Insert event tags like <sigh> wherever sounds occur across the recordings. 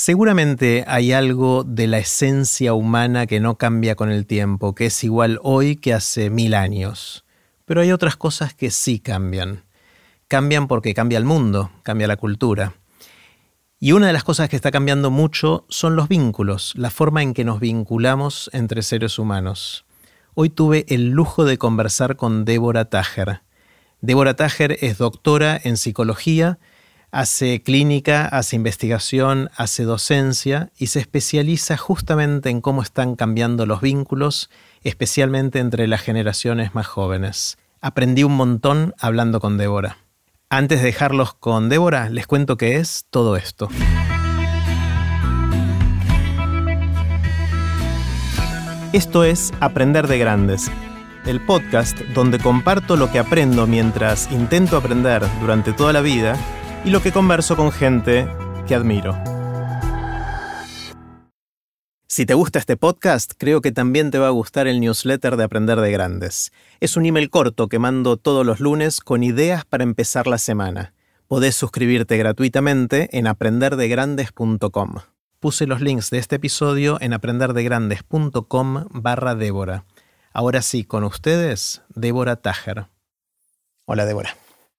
Seguramente hay algo de la esencia humana que no cambia con el tiempo, que es igual hoy que hace mil años. Pero hay otras cosas que sí cambian. Cambian porque cambia el mundo, cambia la cultura. Y una de las cosas que está cambiando mucho son los vínculos, la forma en que nos vinculamos entre seres humanos. Hoy tuve el lujo de conversar con Débora Tajer. Débora Tajer es doctora en psicología, hace clínica, hace investigación, hace docencia y se especializa justamente en cómo están cambiando los vínculos, especialmente entre las generaciones más jóvenes. Aprendí un montón hablando con Débora. Antes de dejarlos con Débora, les cuento qué es todo esto. Esto es Aprender de Grandes, el podcast donde comparto lo que aprendo mientras intento aprender durante toda la vida y lo que converso con gente que admiro. Si te gusta este podcast, creo que también te va a gustar el newsletter de Aprender de Grandes. Es un email corto que mando todos los lunes con ideas para empezar la semana. Podés suscribirte gratuitamente en aprenderdegrandes.com. Puse los links de este episodio en aprenderdegrandes.com barra Débora. Ahora sí, con ustedes, Débora Tajer. Hola, Débora.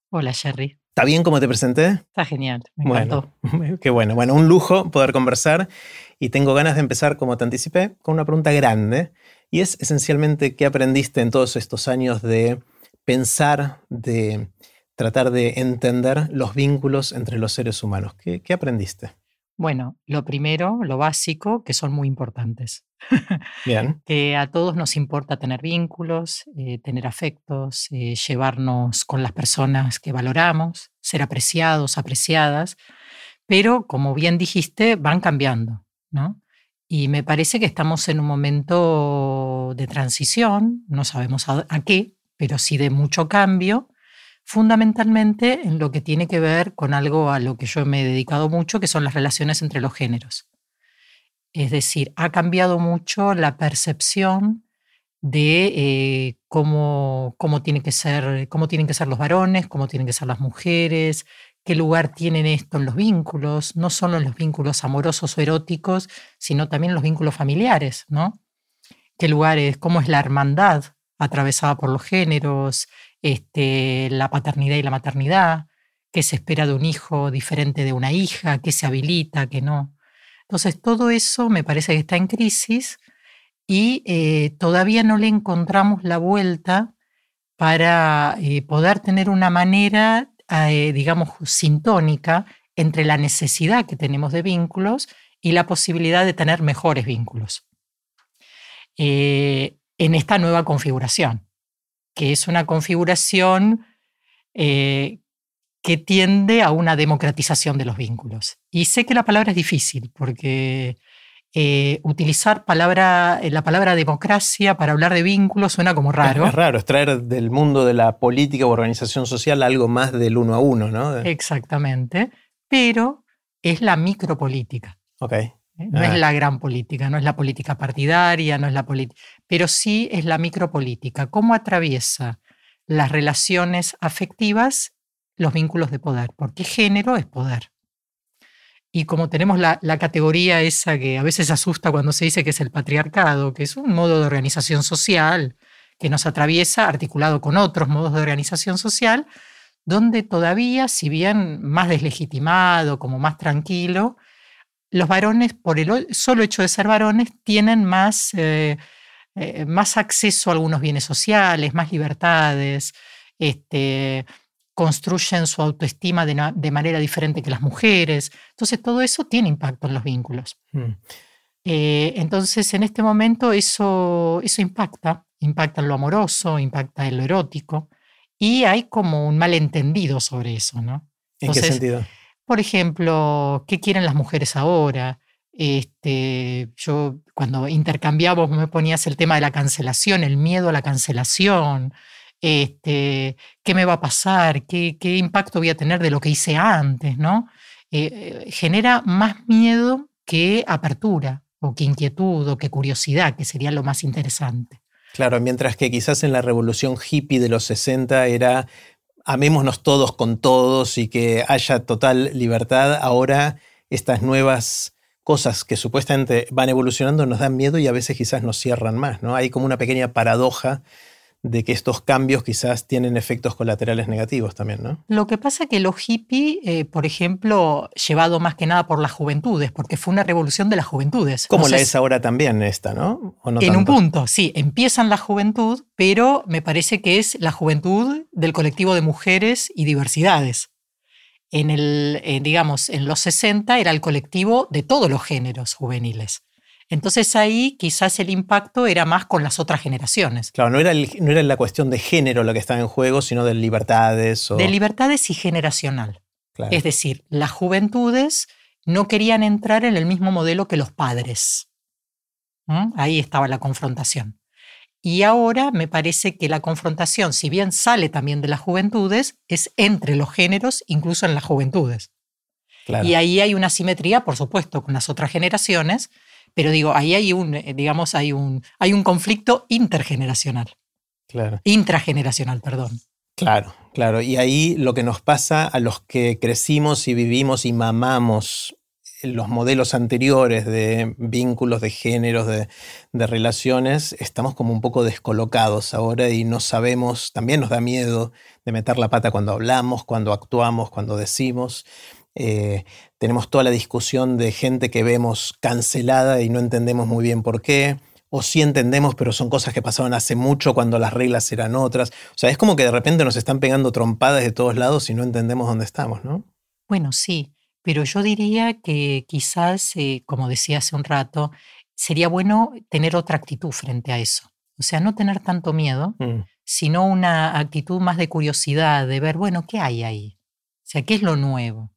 Hola, Sherry. ¿Está bien como te presenté? Está genial, me encantó. <laughs> qué bueno. Bueno, un lujo poder conversar y tengo ganas de empezar, como te anticipé, con una pregunta grande y es esencialmente qué aprendiste en todos estos años de pensar, de tratar de entender los vínculos entre los seres humanos. ¿Qué, qué aprendiste? Bueno, lo primero, lo básico, que son muy importantes. <laughs> Bien. que a todos nos importa tener vínculos, eh, tener afectos, eh, llevarnos con las personas que valoramos, ser apreciados, apreciadas, pero como bien dijiste, van cambiando, ¿no? Y me parece que estamos en un momento de transición, no sabemos a qué, pero sí de mucho cambio, fundamentalmente en lo que tiene que ver con algo a lo que yo me he dedicado mucho, que son las relaciones entre los géneros. Es decir, ha cambiado mucho la percepción de eh, cómo, cómo, tiene que ser, cómo tienen que ser los varones, cómo tienen que ser las mujeres, qué lugar tienen esto en los vínculos, no solo en los vínculos amorosos o eróticos, sino también en los vínculos familiares, ¿no? ¿Qué lugar es, cómo es la hermandad atravesada por los géneros, este, la paternidad y la maternidad, qué se espera de un hijo diferente de una hija, qué se habilita, qué no. Entonces, todo eso me parece que está en crisis y eh, todavía no le encontramos la vuelta para eh, poder tener una manera, eh, digamos, sintónica entre la necesidad que tenemos de vínculos y la posibilidad de tener mejores vínculos en esta nueva configuración que es una configuración eh, que tiende a una democratización de los vínculos. Y sé que la palabra es difícil, porque eh, utilizar palabra, la palabra democracia para hablar de vínculos suena como raro. Es, raro, es traer del mundo de la política o organización social algo más del uno a uno, ¿no? Exactamente, pero es la micropolítica. Ok. ¿Eh? No es ah. la gran política, no es la política partidaria, no es la política, pero sí es la micropolítica. ¿Cómo atraviesa las relaciones afectivas los vínculos de poder? Porque género es poder. Y como tenemos la, la, categoría esa que a veces asusta cuando se dice que es el patriarcado, que es un modo de organización social que nos atraviesa articulado con otros modos de organización social, donde todavía, si bien más deslegitimado, como más tranquilo, los varones, por el solo hecho de ser varones, tienen más, eh, eh, más acceso a algunos bienes sociales, más libertades, este, construyen su autoestima de, manera diferente que las mujeres. Entonces, todo eso tiene impacto en los vínculos. Mm. Eh, entonces, en este momento eso, eso impacta, impacta en lo amoroso, impacta en lo erótico, y hay como un malentendido sobre eso, ¿no? ¿En qué sentido? Por ejemplo, ¿qué quieren las mujeres ahora? Este, yo cuando intercambiamos me ponías el tema de la cancelación, el miedo a la cancelación, este, qué me va a pasar, qué, qué impacto voy a tener de lo que hice antes, ¿no? Eh, eh, genera más miedo que apertura o que inquietud o que curiosidad, que sería lo más interesante. Claro, mientras que quizás en la revolución hippie de los 60 era amémonos todos con todos y que haya total libertad, ahora estas nuevas cosas que supuestamente van evolucionando nos dan miedo y a veces quizás nos cierran más, ¿no? Hay como una pequeña paradoja de que estos cambios quizás tienen efectos colaterales negativos también, ¿no? Lo que pasa es que los hippies, eh, por ejemplo, llevado más que nada por las juventudes, porque fue una revolución de las juventudes. Como la es ahora también esta, ¿no? en un punto, sí, empiezan la juventud, pero me parece que es la juventud del colectivo de mujeres y diversidades. En el, digamos, en los 60 era el colectivo de todos los géneros juveniles. Entonces ahí quizás el impacto era más con las otras generaciones. Claro, no era, no era la cuestión de género lo que estaba en juego, sino de libertades. O... De libertades y generacional. Es decir, las juventudes no querían entrar en el mismo modelo que los padres. ¿Mm? Ahí estaba la confrontación. Y ahora me parece que la confrontación, si bien sale también de las juventudes, es entre los géneros, incluso en las juventudes. Y ahí hay una simetría, por supuesto, con las otras generaciones, pero digo, ahí hay un, eh, digamos, hay un, hay un conflicto intergeneracional. Claro. Intrageneracional, perdón. Claro, claro. Y ahí lo que nos pasa a los que crecimos y vivimos y mamamos los modelos anteriores de vínculos, de géneros, de, de, relaciones, estamos como un poco descolocados ahora y no sabemos, también nos da miedo de meter la pata cuando hablamos, cuando actuamos, cuando decimos. Eh, tenemos toda la discusión de gente que vemos cancelada y no entendemos muy bien por qué, o sí entendemos, pero son cosas que pasaban hace mucho cuando las reglas eran otras. O sea, es como que de repente nos están pegando trompadas de todos lados y no entendemos dónde estamos, ¿no? Bueno, sí, pero yo diría que quizás, eh, como decía hace un rato, sería bueno tener otra actitud frente a eso. O sea, no tener tanto miedo, mm. sino una actitud más de curiosidad, de ver, bueno, ¿qué hay ahí? O sea, ¿qué es lo nuevo?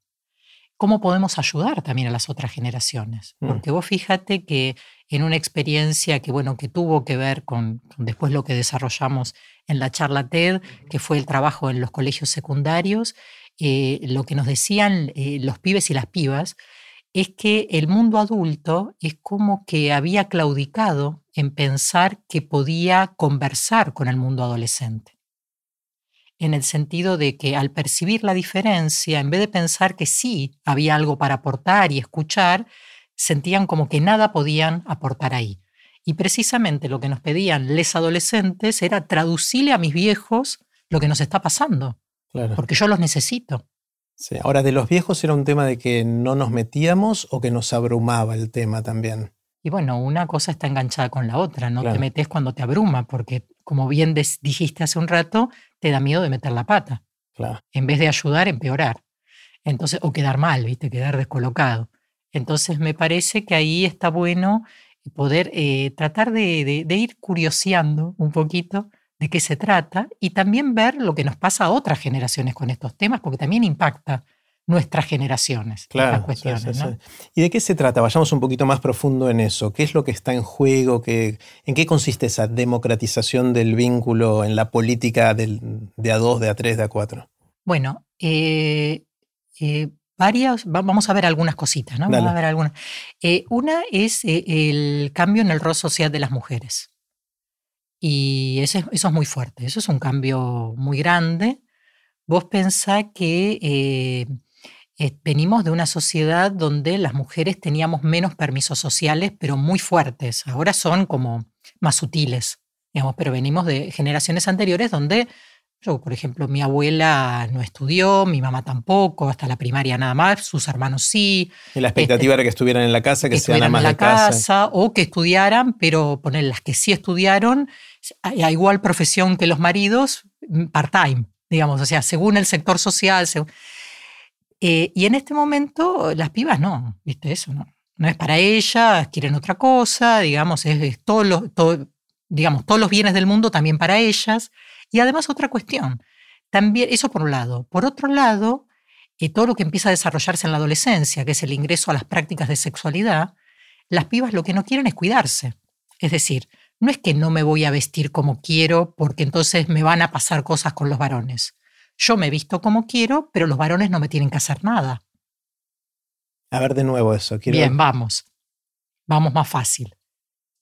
Cómo podemos ayudar también a las otras generaciones. Mm. Porque vos fíjate que en una experiencia que, bueno, que tuvo que ver con, después lo que desarrollamos en la charla TED, que fue el trabajo en los colegios secundarios, eh, lo que nos decían eh, los pibes y las pibas es que el mundo adulto es como que había claudicado en pensar que podía conversar con el mundo adolescente en el sentido de que al percibir la diferencia, en vez de pensar que sí había algo para aportar y escuchar, sentían como que nada podían aportar ahí. Y precisamente lo que nos pedían les adolescentes era traducirle a mis viejos lo que nos está pasando, porque yo los necesito. Sí. Ahora, de los viejos era un tema de que no nos metíamos o que nos abrumaba el tema también. Y bueno, una cosa está enganchada con la otra, no te metes cuando te abruma, porque como bien dijiste hace un rato, te da miedo de meter la pata. En vez de ayudar, empeorar. Entonces, o quedar mal, ¿viste? Quedar descolocado. Entonces, me parece que ahí está bueno poder eh, tratar de, de, ir curioseando un poquito de qué se trata y también ver lo que nos pasa a otras generaciones con estos temas, porque también impacta nuestras generaciones. Claro. Cuestiones, ¿Y de qué se trata? Vayamos un poquito más profundo en eso. ¿Qué es lo que está en juego? ¿Qué, ¿En qué consiste esa democratización del vínculo en la política del, de A2, de A3, de A4? Bueno, eh, eh, varias, vamos a ver algunas cositas, ¿no? Vamos a ver algunas. Eh, una es el cambio en el rol social de las mujeres. Y eso, eso es muy fuerte, eso es un cambio muy grande. Vos pensás que eh, venimos de una sociedad donde las mujeres teníamos menos permisos sociales, pero muy fuertes. Ahora son como más sutiles, digamos, pero venimos de generaciones anteriores donde yo, por ejemplo, mi abuela no estudió, mi mamá tampoco, hasta la primaria nada más, sus hermanos sí. Y la expectativa este, era que estuvieran en la casa, que, sean amas en la casa. O que estudiaran, pero poner las que sí estudiaron, a igual profesión que los maridos, mm, part-time, digamos, o sea, según el sector social. Eh, y en este momento las pibas no, ¿viste? Eso no. No es para ellas, quieren otra cosa, digamos, es, todo digamos, todos los bienes del mundo también para ellas. Y además otra cuestión, también, eso por un lado. Por otro lado, eh, todo lo que empieza a desarrollarse en la adolescencia, que es el ingreso a las prácticas de sexualidad, las pibas lo que no quieren es cuidarse. Es decir, no es que no me voy a vestir como quiero porque entonces me van a pasar cosas con los varones. Yo me visto como quiero, pero los varones no me tienen que hacer nada. A ver de nuevo eso. Bien, vamos. Vamos más fácil.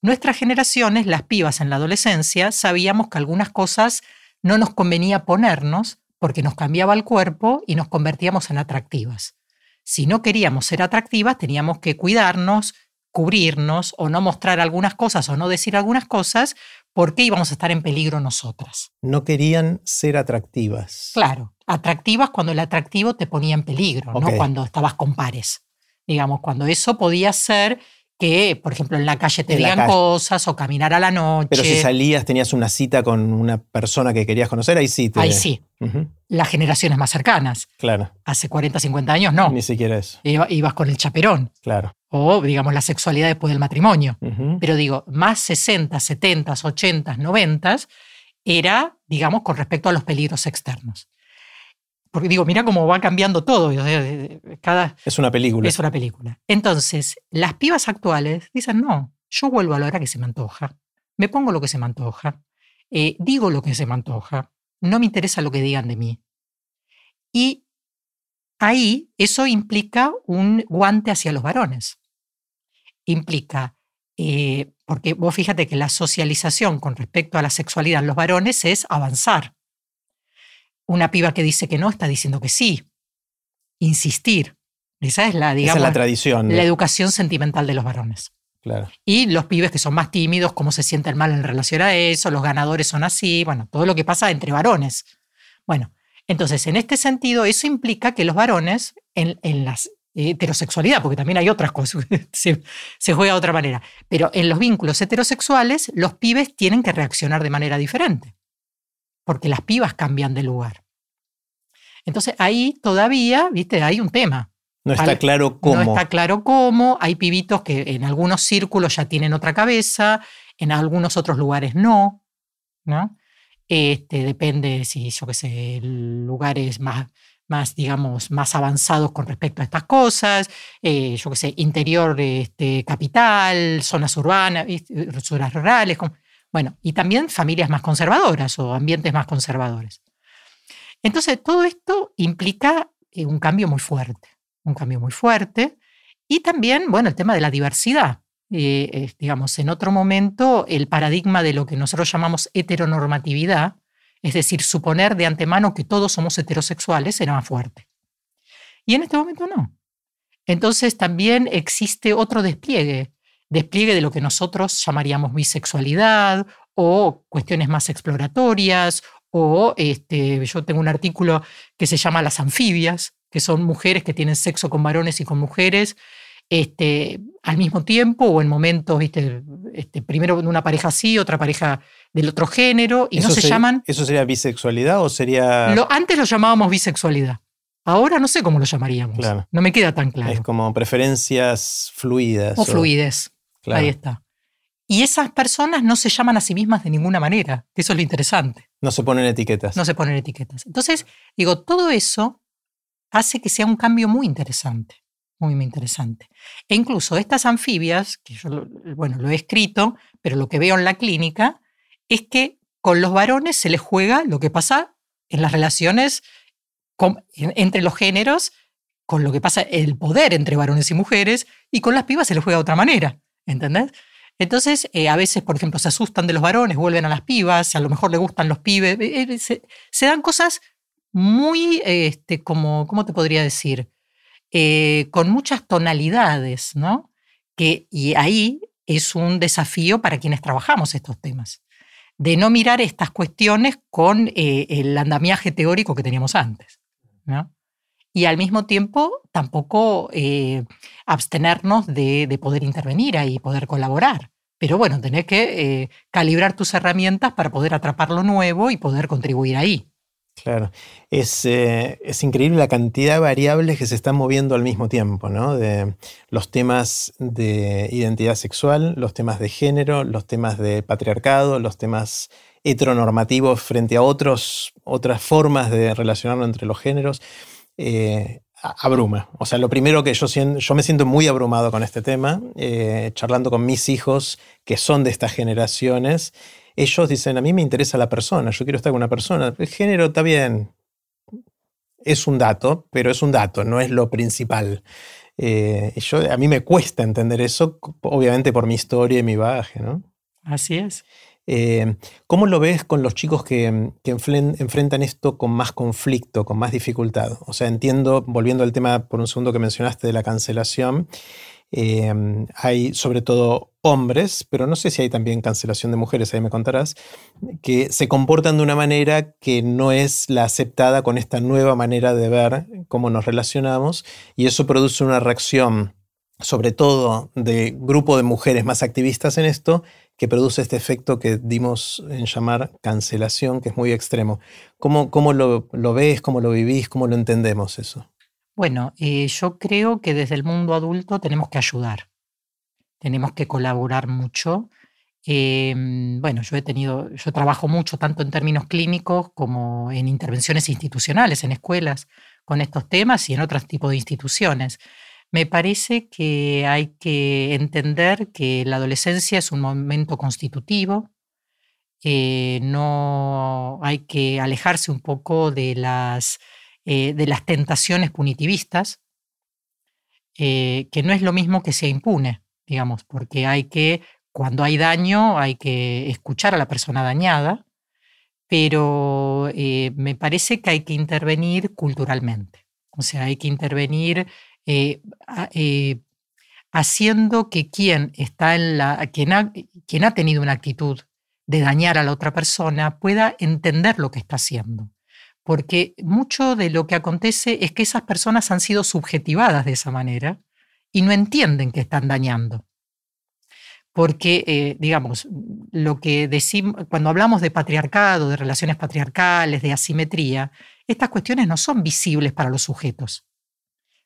Nuestras generaciones, las pibas en la adolescencia, sabíamos que algunas cosas no nos convenía ponernos porque nos cambiaba el cuerpo y nos convertíamos en atractivas. Si no queríamos ser atractivas, teníamos que cuidarnos, cubrirnos o no mostrar algunas cosas o no decir algunas cosas porque íbamos a estar en peligro nosotras. No querían ser atractivas. Claro, atractivas cuando el atractivo te ponía en peligro, no cuando estabas con pares. Digamos, cuando eso podía ser que, por ejemplo, en la calle te digan cosas o caminar a la noche. Pero si salías, tenías una cita con una persona que querías conocer, ahí sí. Te... Ahí sí. Las generaciones más cercanas. Claro. Hace 40, 50 años no. Ni siquiera eso. ibas con el chaperón. Claro. O, digamos, la sexualidad después del matrimonio. Pero digo, más 60, 70, 80, 90 era, digamos, con respecto a los peligros externos. Porque digo, mira cómo va cambiando todo. Cada, es una película. Es una película. Entonces, las pibas actuales dicen, no, yo vuelvo a la hora que se me antoja, me pongo lo que se me antoja, eh, digo lo que se me antoja, no me interesa lo que digan de mí. Y ahí eso implica un guante hacia los varones. Implica, eh, porque vos fíjate que la socialización con respecto a la sexualidad en los varones es avanzar una piba que dice que no está diciendo que sí. Insistir. Esa es la, digamos, la tradición. La educación sentimental de los varones. Claro. Y los pibes que son más tímidos, cómo se sienten mal en relación a eso, los ganadores son así, bueno, todo lo que pasa entre varones. Bueno, entonces, en este sentido, eso implica que los varones, en, en la heterosexualidad, porque también hay otras cosas, <laughs> se, se juega de otra manera, pero en los vínculos heterosexuales, los pibes tienen que reaccionar de manera diferente porque las pibas cambian de lugar. Entonces ahí todavía, viste, hay un tema. No está claro cómo. No está claro cómo. Hay pibitos que en algunos círculos ya tienen otra cabeza, en algunos otros lugares no, ¿no? Este, depende si, yo qué sé, lugares más, más, digamos, más avanzados con respecto a estas cosas, eh, yo qué sé, interior este, capital, zonas urbanas, zonas rurales, bueno, y también familias más conservadoras o ambientes más conservadores. Entonces, todo esto implica eh, un cambio muy fuerte, un cambio muy fuerte. Y también, bueno, el tema de la diversidad. Eh, digamos, en otro momento, el paradigma de lo que nosotros llamamos heteronormatividad, es decir, suponer de antemano que todos somos heterosexuales, era más fuerte. Y en este momento no. Entonces también existe otro despliegue despliegue de lo que nosotros llamaríamos bisexualidad o cuestiones más exploratorias o este, yo tengo un artículo que se llama Las anfibias, que son mujeres que tienen sexo con varones y con mujeres este, al mismo tiempo o en momentos. Este, primero una pareja así, otra pareja del otro género, y no se llaman... ¿Eso sería bisexualidad o sería...? Lo, antes lo llamábamos bisexualidad. Ahora no sé cómo lo llamaríamos. No me queda tan claro. Es como preferencias fluidas. O, o... fluidez. Ahí está. Y esas personas no se llaman a sí mismas de ninguna manera, eso es lo interesante. No se ponen etiquetas. No se ponen etiquetas. Entonces, digo, todo eso hace que sea un cambio muy interesante, muy, interesante. E incluso estas anfibias, que yo, bueno, lo he escrito, pero lo que veo en la clínica es que con los varones se les juega lo que pasa en las relaciones entre los géneros, con lo que pasa el poder entre varones y mujeres, y con las pibas se les juega de otra manera. ¿entendés? Entonces, eh, a veces, por ejemplo, se asustan de los varones, vuelven a las pibas, a lo mejor le gustan los pibes. Eh, eh, se, dan cosas muy, este, como, ¿cómo te podría decir? Con muchas tonalidades, ¿no? Que, y ahí es un desafío para quienes trabajamos estos temas, de no mirar estas cuestiones con el andamiaje teórico que teníamos antes, ¿no? y al mismo tiempo tampoco eh, abstenernos de, poder intervenir ahí, poder colaborar. Pero bueno, tenés que eh, calibrar tus herramientas para poder atrapar lo nuevo y poder contribuir ahí. Claro, es, eh, es, increíble la cantidad de variables que se están moviendo al mismo tiempo, ¿no? De los temas de identidad sexual, los temas de género, los temas de patriarcado, los temas heteronormativos frente a otros, otras formas de relacionarlo entre los géneros. Eh, abruma. O sea, lo primero que yo, yo me siento muy abrumado con este tema, eh, charlando con mis hijos que son de estas generaciones, ellos dicen, a mí me interesa la persona, yo quiero estar con una persona. El género está bien, es un dato, pero es un dato, no es lo principal. Eh, yo, a mí me cuesta entender eso, obviamente por mi historia y mi bagaje, ¿no? Así es. Eh, ¿Cómo lo ves con los chicos que, enfrentan esto con más conflicto, con más dificultad? O sea, entiendo, volviendo al tema por un segundo que mencionaste de la cancelación, eh, hay sobre todo hombres, pero no sé si hay también cancelación de mujeres, ahí me contarás, que se comportan de una manera que no es la aceptada con esta nueva manera de ver cómo nos relacionamos y eso produce una reacción sobre todo de grupo de mujeres más activistas en esto, que produce este efecto que dimos en llamar cancelación, que es muy extremo. ¿Cómo, cómo lo, ves, cómo lo vivís, cómo lo entendemos eso? Bueno, eh, yo creo que desde el mundo adulto tenemos que ayudar, tenemos que colaborar mucho. Em, bueno, yo he tenido, yo trabajo mucho tanto en términos clínicos como en intervenciones institucionales, en escuelas, con estos temas y en otros tipos de instituciones. Me parece que hay que entender que la adolescencia es un momento constitutivo, eh, no hay que alejarse un poco de las, eh, de las tentaciones punitivistas, eh, que no es lo mismo que sea impune, digamos, porque hay que, cuando hay daño, hay que escuchar a la persona dañada, pero me parece que hay que intervenir culturalmente, o sea, hay que intervenir eh, eh, haciendo que quien está en la, quien ha, quien ha tenido una actitud de dañar a la otra persona pueda entender lo que está haciendo. Porque mucho de lo que acontece es que esas personas han sido subjetivadas de esa manera y no entienden que están dañando. Porque, eh, digamos, lo que decimos, cuando hablamos de patriarcado, de relaciones patriarcales, de asimetría, estas cuestiones no son visibles para los sujetos.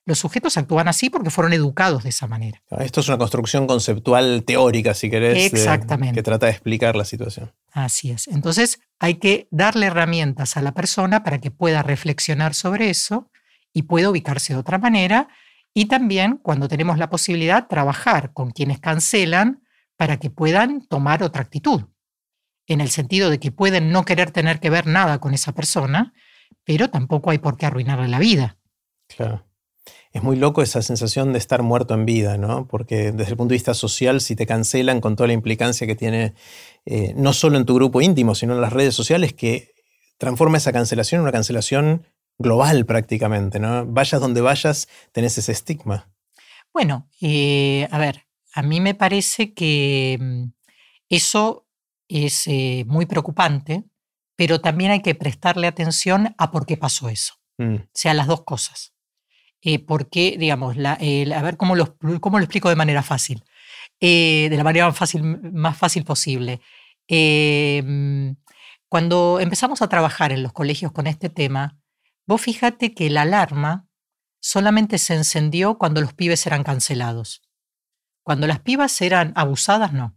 Los sujetos actúan así porque fueron educados de esa manera. Esto es una construcción conceptual teórica, si querés, Exactamente. que trata de explicar la situación. Así es. Entonces hay que darle herramientas a la persona para que pueda reflexionar sobre eso y pueda ubicarse de otra manera. Y también, cuando tenemos la posibilidad, trabajar con quienes cancelan para que puedan tomar otra actitud. En el sentido de que pueden no querer tener que ver nada con esa persona, pero tampoco hay por qué arruinarle la vida. Claro es muy loco esa sensación de estar muerto en vida, ¿no? Porque desde el punto de vista social, si te cancelan con toda la implicancia que tiene, eh, no solo en tu grupo íntimo, sino en las redes sociales, que transforma esa cancelación en una cancelación global prácticamente, ¿no? Vayas donde vayas, tenés ese estigma. Bueno, eh, a ver, a mí me parece que mm, eso es eh, muy preocupante, pero también hay que prestarle atención a por qué pasó eso. Mm. O sea, las dos cosas. Eh, porque, digamos, a ver cómo lo, cómo lo explico de manera fácil, eh, de la manera más fácil, más fácil posible. Em, cuando empezamos a trabajar en los colegios con este tema, vos fíjate que la alarma solamente se encendió cuando los pibes eran cancelados. Cuando las pibas eran abusadas, no.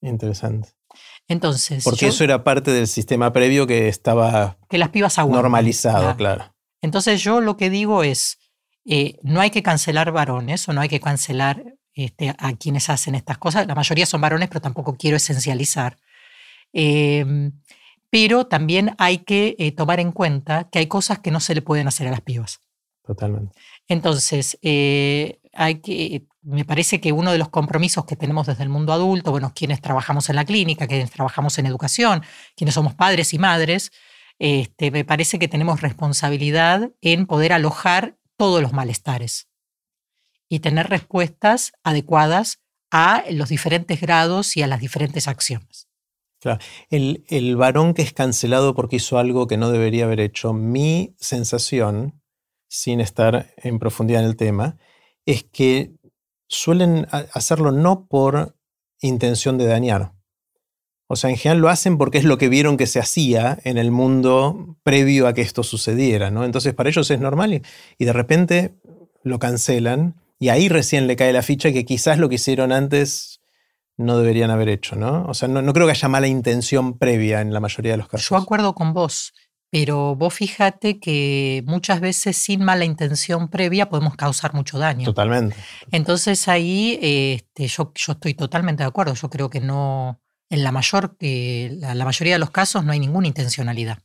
Interesante. Entonces. Porque eso era parte del sistema previo que estaba que las pibas normalizado, claro. Entonces yo lo que digo es, eh, no hay que cancelar varones o no hay que cancelar este, a quienes hacen estas cosas. La mayoría son varones, pero tampoco quiero esencializar. Em, pero también hay que eh, tomar en cuenta que hay cosas que no se le pueden hacer a las pibas. Totalmente. Entonces, eh, hay que, me parece que uno de los compromisos que tenemos desde el mundo adulto, bueno, quienes trabajamos en la clínica, quienes trabajamos en educación, quienes somos padres y madres, este, me parece que tenemos responsabilidad en poder alojar todos los malestares y tener respuestas adecuadas a los diferentes grados y a las diferentes acciones. El, el, varón que es cancelado porque hizo algo que no debería haber hecho, mi sensación, sin estar en profundidad en el tema, es que suelen hacerlo no por intención de dañar, o sea, en general lo hacen porque es lo que vieron que se hacía en el mundo previo a que esto sucediera, ¿no? Entonces para ellos es normal y, de repente lo cancelan y ahí recién le cae la ficha que quizás lo que hicieron antes no deberían haber hecho, ¿no? O sea, no, creo que haya mala intención previa en la mayoría de los casos. Yo acuerdo con vos, pero vos fíjate que muchas veces sin mala intención previa podemos causar mucho daño. Totalmente. Entonces ahí este, yo, yo estoy totalmente de acuerdo, yo creo que no en la, mayor, la, mayoría de los casos no hay ninguna intencionalidad,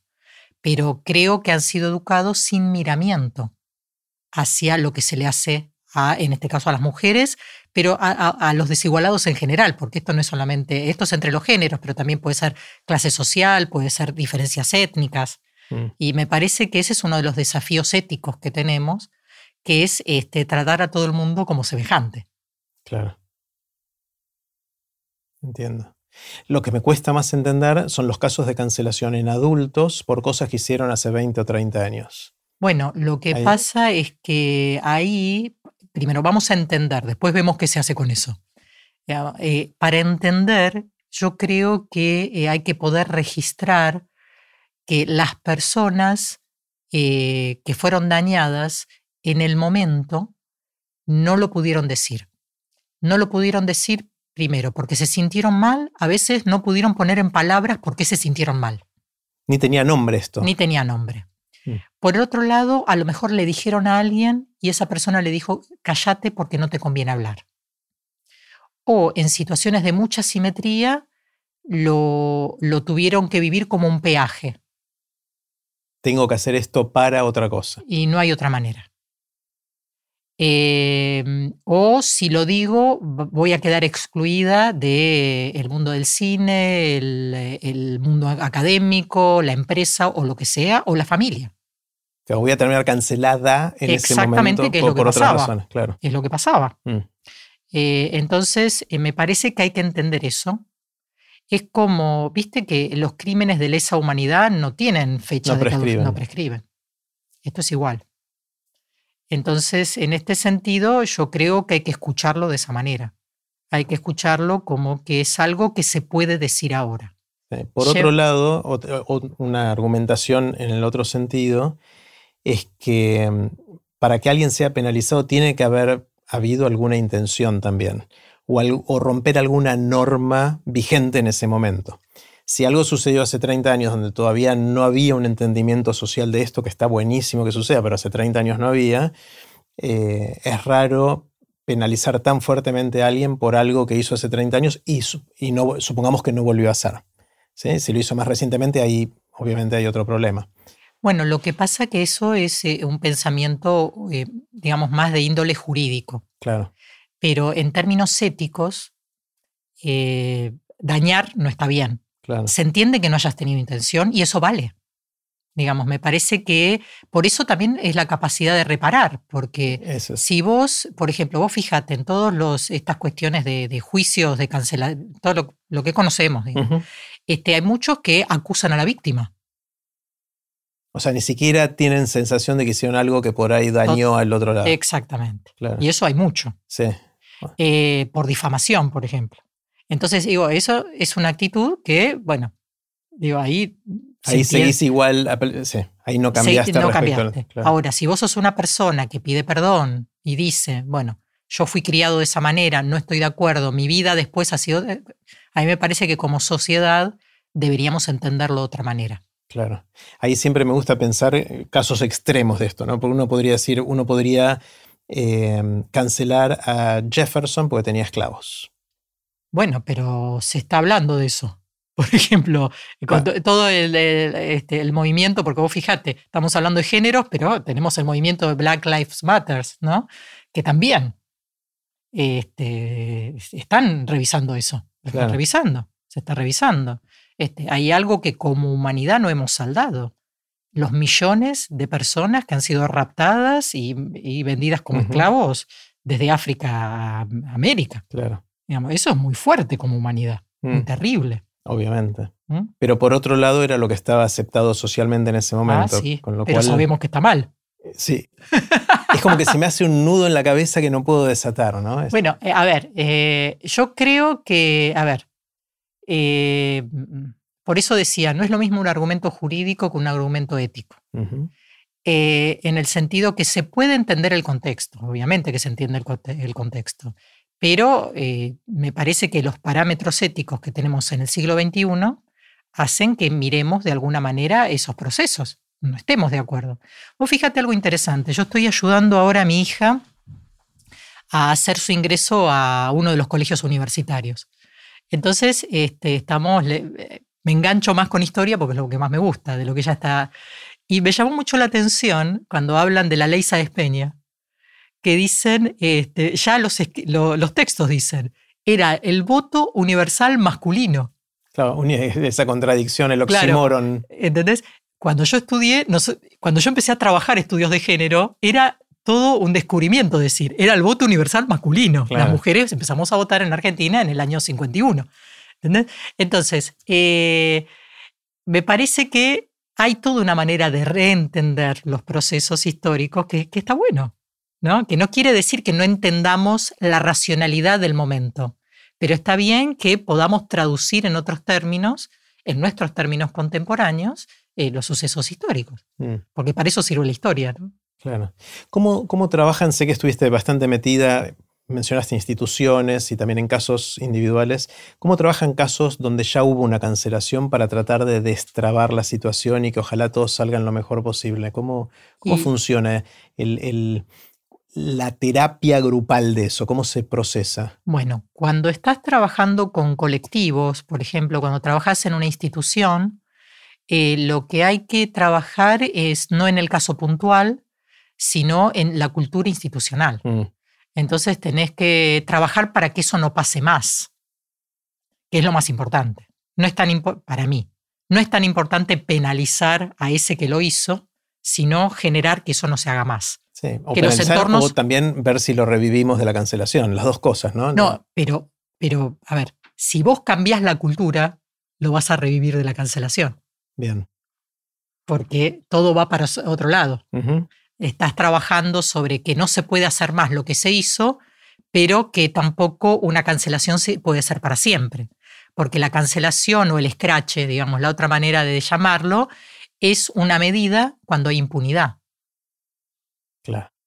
pero creo que han sido educados sin miramiento hacia lo que se le hace a, en este caso a las mujeres, pero a, los desigualados en general, porque esto no es solamente, esto es entre los géneros, pero también puede ser clase social, puede ser diferencias étnicas. Mm. Y me parece que ese es uno de los desafíos éticos que tenemos, que es este, tratar a todo el mundo como semejante. Claro. Entiendo. Lo que me cuesta más entender son los casos de cancelación en adultos por cosas que hicieron hace 20 o 30 años. Bueno, lo que pasa es que ahí, primero vamos a entender, después vemos qué se hace con eso. Eh, para entender, yo creo que eh, hay que poder registrar que las personas eh, que fueron dañadas en el momento no lo pudieron decir. No lo pudieron decir primero porque se sintieron mal, a veces no pudieron poner en palabras por qué se sintieron mal. Ni tenía nombre esto. Ni tenía nombre. Mm. Por el otro lado, a lo mejor le dijeron a alguien y esa persona le dijo, cállate porque no te conviene hablar. O en situaciones de mucha simetría, lo, lo tuvieron que vivir como un peaje. Tengo que hacer esto para otra cosa. Y no hay otra manera. Em, o si lo digo, voy a quedar excluida del mundo del cine, el, mundo académico, la empresa o lo que sea, o la familia. Que voy a terminar cancelada en ese momento que es lo que pasaba. claro. Es lo que pasaba. Mm. Eh, entonces, eh, me parece que hay que entender eso. Es como, viste que los crímenes de lesa humanidad no tienen fecha de caducidad, no prescriben. Esto es igual. Entonces, en este sentido, yo creo que hay que escucharlo de esa manera. Hay que escucharlo como que es algo que se puede decir ahora. Por otro lado, una argumentación en el otro sentido es que mm, para que alguien sea penalizado tiene que haber habido alguna intención también o romper alguna norma vigente en ese momento si algo sucedió hace 30 años donde todavía no había un entendimiento social de esto, que está buenísimo que suceda, pero hace 30 años no había, eh, es raro penalizar tan fuertemente a alguien por algo que hizo hace 30 años y, y no, supongamos que no volvió a hacer. Si lo hizo más recientemente, ahí obviamente hay otro problema. Bueno, lo que pasa que eso es eh, un pensamiento, eh, digamos, más de índole jurídico. Claro. Pero en términos éticos, dañar no está bien. Se entiende que no hayas tenido intención y eso vale. Digamos, me parece que por eso también es la capacidad de reparar, porque si vos, por ejemplo, vos fíjate en todas estas cuestiones de, juicios, de cancelar, todo lo, que conocemos, este, hay muchos que acusan a la víctima. O sea, ni siquiera tienen sensación de que hicieron algo que por ahí dañó al otro lado. Exactamente. Y eso hay mucho. Sí. Eh, por difamación, por ejemplo. Entonces, digo, eso es una actitud que, bueno, digo, ahí... Ahí seguís igual, sí, ahí no cambiaste. no cambiaste. Ahora, si vos sos una persona que pide perdón y dice, bueno, yo fui criado de esa manera, no estoy de acuerdo, mi vida después ha sido... A mí me parece que como sociedad deberíamos entenderlo de otra manera. Claro. Ahí siempre me gusta pensar eh, casos extremos de esto, ¿no? Porque uno podría decir, uno podría eh, cancelar a Jefferson porque tenía esclavos. Bueno, pero se está hablando de eso. <laughs> Por ejemplo, todo este, el, movimiento, porque vos fíjate, estamos hablando de géneros, pero tenemos el movimiento de Black Lives Matter, ¿no? Que también este, están revisando eso. están revisando, se está revisando. Este, hay algo que como humanidad no hemos saldado. Los millones de personas que han sido raptadas y, vendidas como esclavos desde África a América. Claro eso es muy fuerte como humanidad, muy mm. terrible. Obviamente. ¿Mm? Pero por otro lado era lo que estaba aceptado socialmente en ese ah, momento. Ah, sí. pero sabemos que está mal. Eh, sí. es como que se me hace un nudo en la cabeza que no puedo desatar, ¿no? Bueno, eh, a ver, eh, yo creo que, a ver, por eso decía, no es lo mismo un argumento jurídico que un argumento ético. en el sentido que se puede entender el contexto, obviamente que se entiende el contexto, pero eh, me parece que los parámetros éticos que tenemos en el siglo XXI hacen que miremos de alguna manera esos procesos, no estemos de acuerdo. Vos fíjate algo interesante, yo estoy ayudando ahora a mi hija a hacer su ingreso a uno de los colegios universitarios. Entonces, este, estamos, me engancho más con historia porque es lo que más me gusta, de lo que ella está. Y me llamó mucho la atención cuando hablan de la ley Saez que dicen, este, ya los, los textos dicen, era el voto universal masculino. Claro, esa contradicción, el oxímoron. ¿Entendés? Cuando yo estudié, cuando yo empecé a trabajar estudios de género, era todo un descubrimiento, decir, era el voto universal masculino. Las mujeres empezamos a votar en Argentina en el año 51. ¿entendés? Entonces, eh, me parece que hay toda una manera de reentender los procesos históricos que, que está bueno, ¿no? Que no quiere decir que no entendamos la racionalidad del momento, pero está bien que podamos traducir en otros términos, en nuestros términos contemporáneos, eh, los sucesos históricos, mm. porque para eso sirve la historia. Claro. ¿Cómo, ¿Cómo trabajan? Sé que estuviste bastante metida, mencionaste instituciones y también en casos individuales. ¿Cómo trabajan casos donde ya hubo una cancelación para tratar de destrabar la situación y que ojalá todos salgan lo mejor posible? ¿Cómo, cómo funciona el, el la terapia grupal de eso? ¿Cómo se procesa? Bueno, cuando estás trabajando con colectivos, por ejemplo, cuando trabajas en una institución, eh, lo que hay que trabajar es no en el caso puntual, sino en la cultura institucional. Mm. Entonces tenés que trabajar para que eso no pase más, que es lo más importante. No es tan para mí, no es tan importante penalizar a ese que lo hizo, sino generar que eso no se haga más o, que los entornos... o también ver si lo revivimos de la cancelación, las dos cosas, ¿no? No, pero, pero, a ver, si vos cambiás la cultura, lo vas a revivir de la cancelación. Bien. Porque todo va para otro lado. Estás trabajando sobre que no se puede hacer más lo que se hizo, pero que tampoco una cancelación puede ser para siempre. Porque la cancelación o el scratch, digamos, la otra manera de llamarlo, es una medida cuando hay impunidad.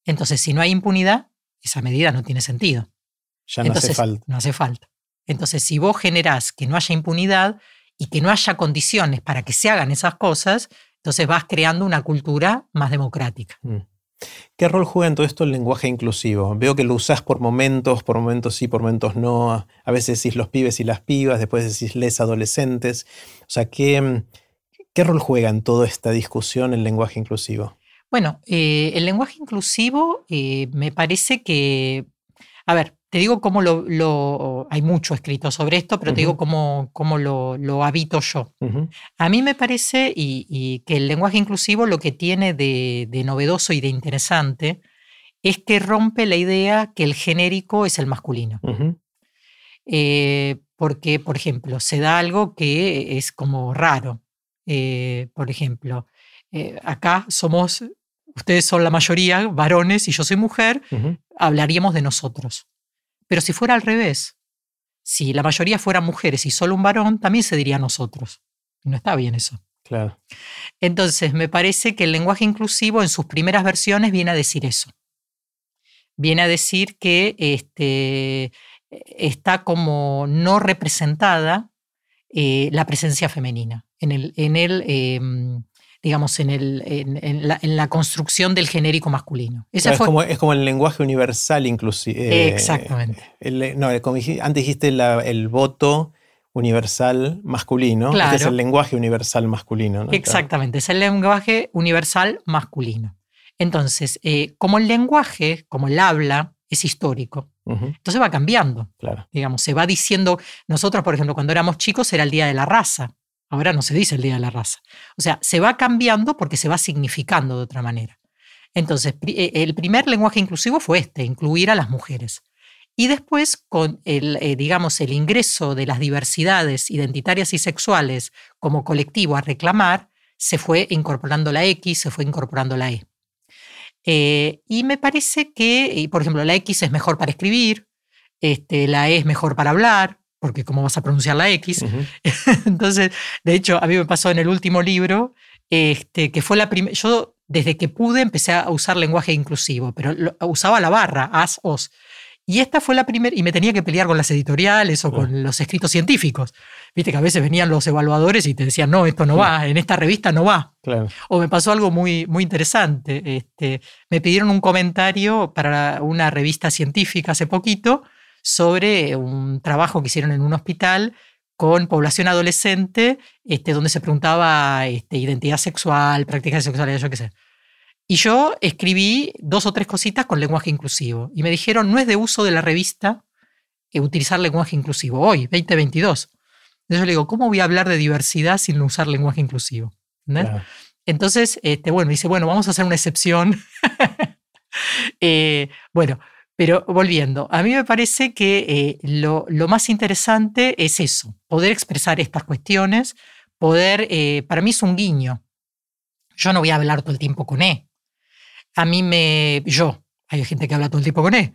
Entonces, si no hay impunidad, esa medida no tiene sentido. Ya no hace falta. No hace falta. Entonces, si vos generás que no haya impunidad y que no haya condiciones para que se hagan esas cosas, entonces vas creando una cultura más democrática. Mm. ¿Qué rol juega en todo esto el lenguaje inclusivo? Veo que lo usás por momentos, por momentos sí, por momentos no. A veces decís los pibes y las pibas, después decís les adolescentes. O sea, ¿qué, qué rol juega en toda esta discusión el lenguaje inclusivo? Bueno, eh, el lenguaje inclusivo eh, me parece que, a ver, te digo cómo lo, hay mucho escrito sobre esto, pero te digo cómo, cómo lo, habito yo. A mí me parece y, que el lenguaje inclusivo lo que tiene de, novedoso y de interesante es que rompe la idea que el genérico es el masculino. Eh, porque, por ejemplo, se da algo que es como raro. por ejemplo, acá somos ustedes son la mayoría varones y yo soy mujer, hablaríamos de nosotros. Pero si fuera al revés, si la mayoría fueran mujeres y solo un varón, también se diría nosotros. Y no está bien eso. Claro. Entonces, me parece que el lenguaje inclusivo en sus primeras versiones viene a decir eso. Viene a decir que este, está como no representada eh, la presencia femenina en el, en el em, digamos, en, el, en, la, construcción del genérico masculino. es, como, es, como, el lenguaje universal inclusive. Eh, Exactamente. no, antes dijiste el voto universal masculino, este claro. es el lenguaje universal masculino. Exactamente, es el lenguaje universal masculino. Entonces, eh, como el lenguaje, como el habla, es histórico. Entonces va cambiando. Claro. Digamos, se va diciendo, nosotros, por ejemplo, cuando éramos chicos era el Día de la Raza. Ahora no se dice el Día de la Raza. O sea, se va cambiando porque se va significando de otra manera. Entonces, eh, el primer lenguaje inclusivo fue este, incluir a las mujeres. Y después, con el, eh, digamos, el ingreso de las diversidades identitarias y sexuales como colectivo a reclamar, se fue incorporando la X, se fue incorporando la E. Eh, y me parece que, por ejemplo, la X es mejor para escribir, este, la E es mejor para hablar, porque cómo vas a pronunciar la X. <laughs> Entonces, de hecho, a mí me pasó en el último libro, este, que fue la primera, yo desde que pude empecé a usar lenguaje inclusivo, pero usaba la barra, as, os. Y esta fue la primera, y me tenía que pelear con las editoriales o con los escritos científicos. Viste que a veces venían los evaluadores y te decían, no, esto no va, en esta revista no va. O me pasó algo muy, muy interesante. Este, me pidieron un comentario para una revista científica hace poquito sobre un trabajo que hicieron en un hospital con población adolescente, este, donde se preguntaba este, identidad sexual, prácticas sexuales, yo qué sé. Y yo escribí dos o tres cositas con lenguaje inclusivo. Y me dijeron, no es de uso de la revista eh, utilizar lenguaje inclusivo hoy, 2022. Entonces yo le digo, ¿cómo voy a hablar de diversidad sin usar lenguaje inclusivo? Entonces, este, bueno, dice, bueno, vamos a hacer una excepción. <laughs> Eh, bueno, pero volviendo, a mí me parece que eh, lo, más interesante es eso, poder expresar estas cuestiones, poder, para mí es un guiño. Yo no voy a hablar todo el tiempo con E, a mí me, yo, hay gente que habla todo el tiempo con él,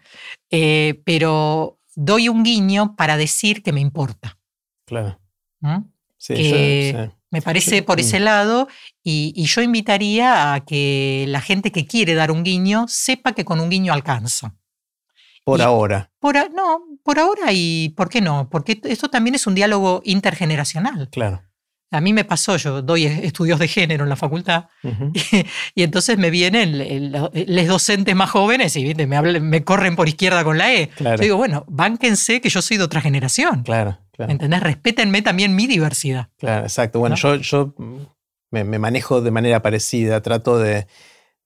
eh, pero doy un guiño para decir que me importa. Claro. ¿Mm? Sí, Me parece por ese lado y, yo invitaría a que la gente que quiere dar un guiño sepa que con un guiño alcanza. Por ahora. Por no, por ahora y ¿por qué no? Porque esto también es un diálogo intergeneracional. Claro. A mí me pasó, yo doy estudios de género en la facultad <laughs> y, entonces me vienen los docentes más jóvenes y me, me corren por izquierda con la E. Yo digo, bueno, bánquense que yo soy de otra generación. Claro, claro. ¿Entendés? Respétenme también mi diversidad. Claro, exacto. Bueno, yo, yo me, manejo de manera parecida, trato de,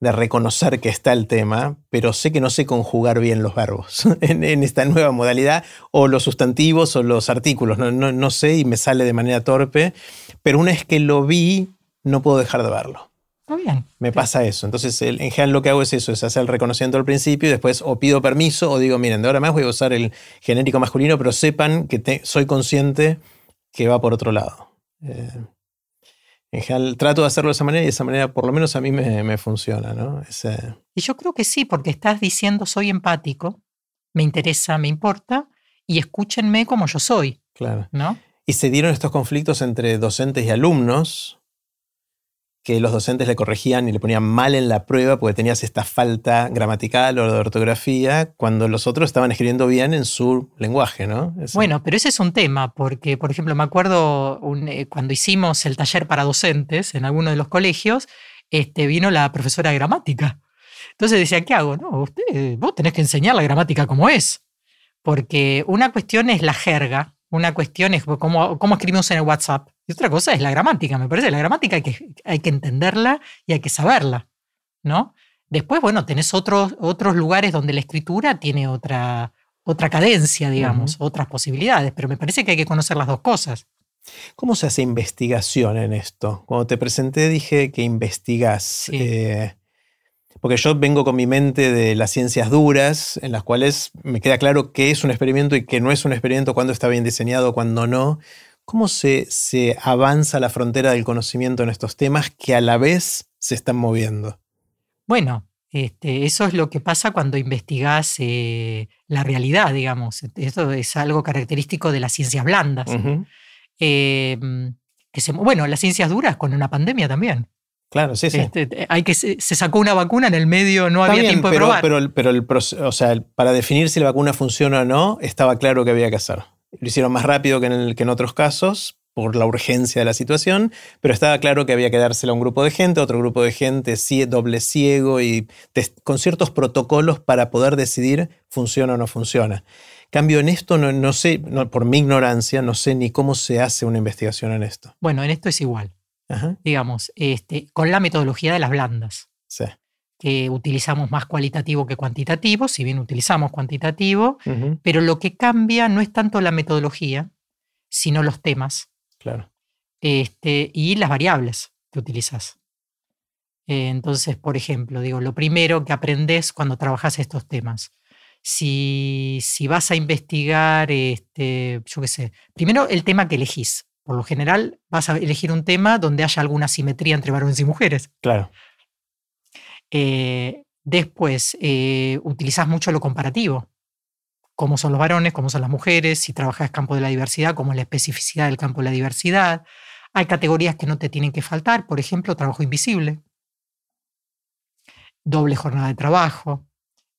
de reconocer que está el tema, pero sé que no sé conjugar bien los verbos <laughs> en, esta nueva modalidad, o los sustantivos o los artículos, no, no, sé y me sale de manera torpe, pero una vez que lo vi, no puedo dejar de verlo. Está bien. Me pasa eso. Entonces, en general lo que hago es eso, es hacer el reconocimiento al principio y después o pido permiso o digo, miren, de ahora más voy a usar el genérico masculino, pero sepan que soy consciente que va por otro lado. Eh, en general trato de hacerlo de esa manera y de esa manera por lo menos a mí me, funciona, ¿no? Y yo creo que sí, porque estás diciendo soy empático, me interesa, me importa, y escúchenme como yo soy. Claro. ¿no? Y se dieron estos conflictos entre docentes y alumnos, que los docentes le corregían y le ponían mal en la prueba porque tenías esta falta gramatical o de ortografía, cuando los otros estaban escribiendo bien en su lenguaje, ¿no? Bueno, pero ese es un tema, porque, por ejemplo, me acuerdo eh, cuando hicimos el taller para docentes en alguno de los colegios, este, vino la profesora de gramática. Entonces decía, ¿qué hago? No, usted, vos tenés que enseñar la gramática como es, porque una cuestión es la jerga, una cuestión es cómo, cómo escribimos en el WhatsApp. Y otra cosa es la gramática, me parece. La gramática hay que, hay que entenderla y hay que saberla, ¿no? Después, bueno, tenés otros, otros lugares donde la escritura tiene otra, otra cadencia, digamos, otras posibilidades, pero me parece que hay que conocer las dos cosas. ¿Cómo se hace investigación en esto? Cuando te presenté dije que investigas. Eh, porque yo vengo con mi mente de las ciencias duras, en las cuales me queda claro qué es un experimento y qué no es un experimento, cuándo está bien diseñado, cuándo no. ¿Cómo se, se avanza la frontera del conocimiento en estos temas que a la vez se están moviendo? Bueno, este, eso es lo que pasa cuando investigas eh, la realidad, digamos. Esto es algo característico de las ciencias blandas. Em, que se, bueno, las ciencias duras con una pandemia también. Claro, sí, sí. Este, hay que, se, sacó una vacuna en el medio, no había tiempo de probar. Pero, pero el, o sea, para definir si la vacuna funciona o no, estaba claro que había que hacer. Lo hicieron más rápido que en, que en otros casos, por la urgencia de la situación, pero estaba claro que había que dársela a un grupo de gente, otro grupo de gente doble ciego y con ciertos protocolos para poder decidir funciona o no funciona. Cambio en esto, no, no sé, por mi ignorancia, no sé ni cómo se hace una investigación en esto. Bueno, en esto es igual digamos, este, con la metodología de las blandas. Que utilizamos más cualitativo que cuantitativo, si bien utilizamos cuantitativo, pero lo que cambia no es tanto la metodología, sino los temas. Claro. Este, y las variables que utilizas. Eh, entonces, por ejemplo, digo, lo primero que aprendes cuando trabajas estos temas. Si, si vas a investigar, este, yo qué sé, primero el tema que elegís. Por lo general, vas a elegir un tema donde haya alguna simetría entre varones y mujeres. Claro. Eh, después, eh, utilizas mucho lo comparativo. Cómo son los varones, cómo son las mujeres, si trabajas en campo de la diversidad, cómo es la especificidad del campo de la diversidad. Hay categorías que no te tienen que faltar, por ejemplo, trabajo invisible, doble jornada de trabajo.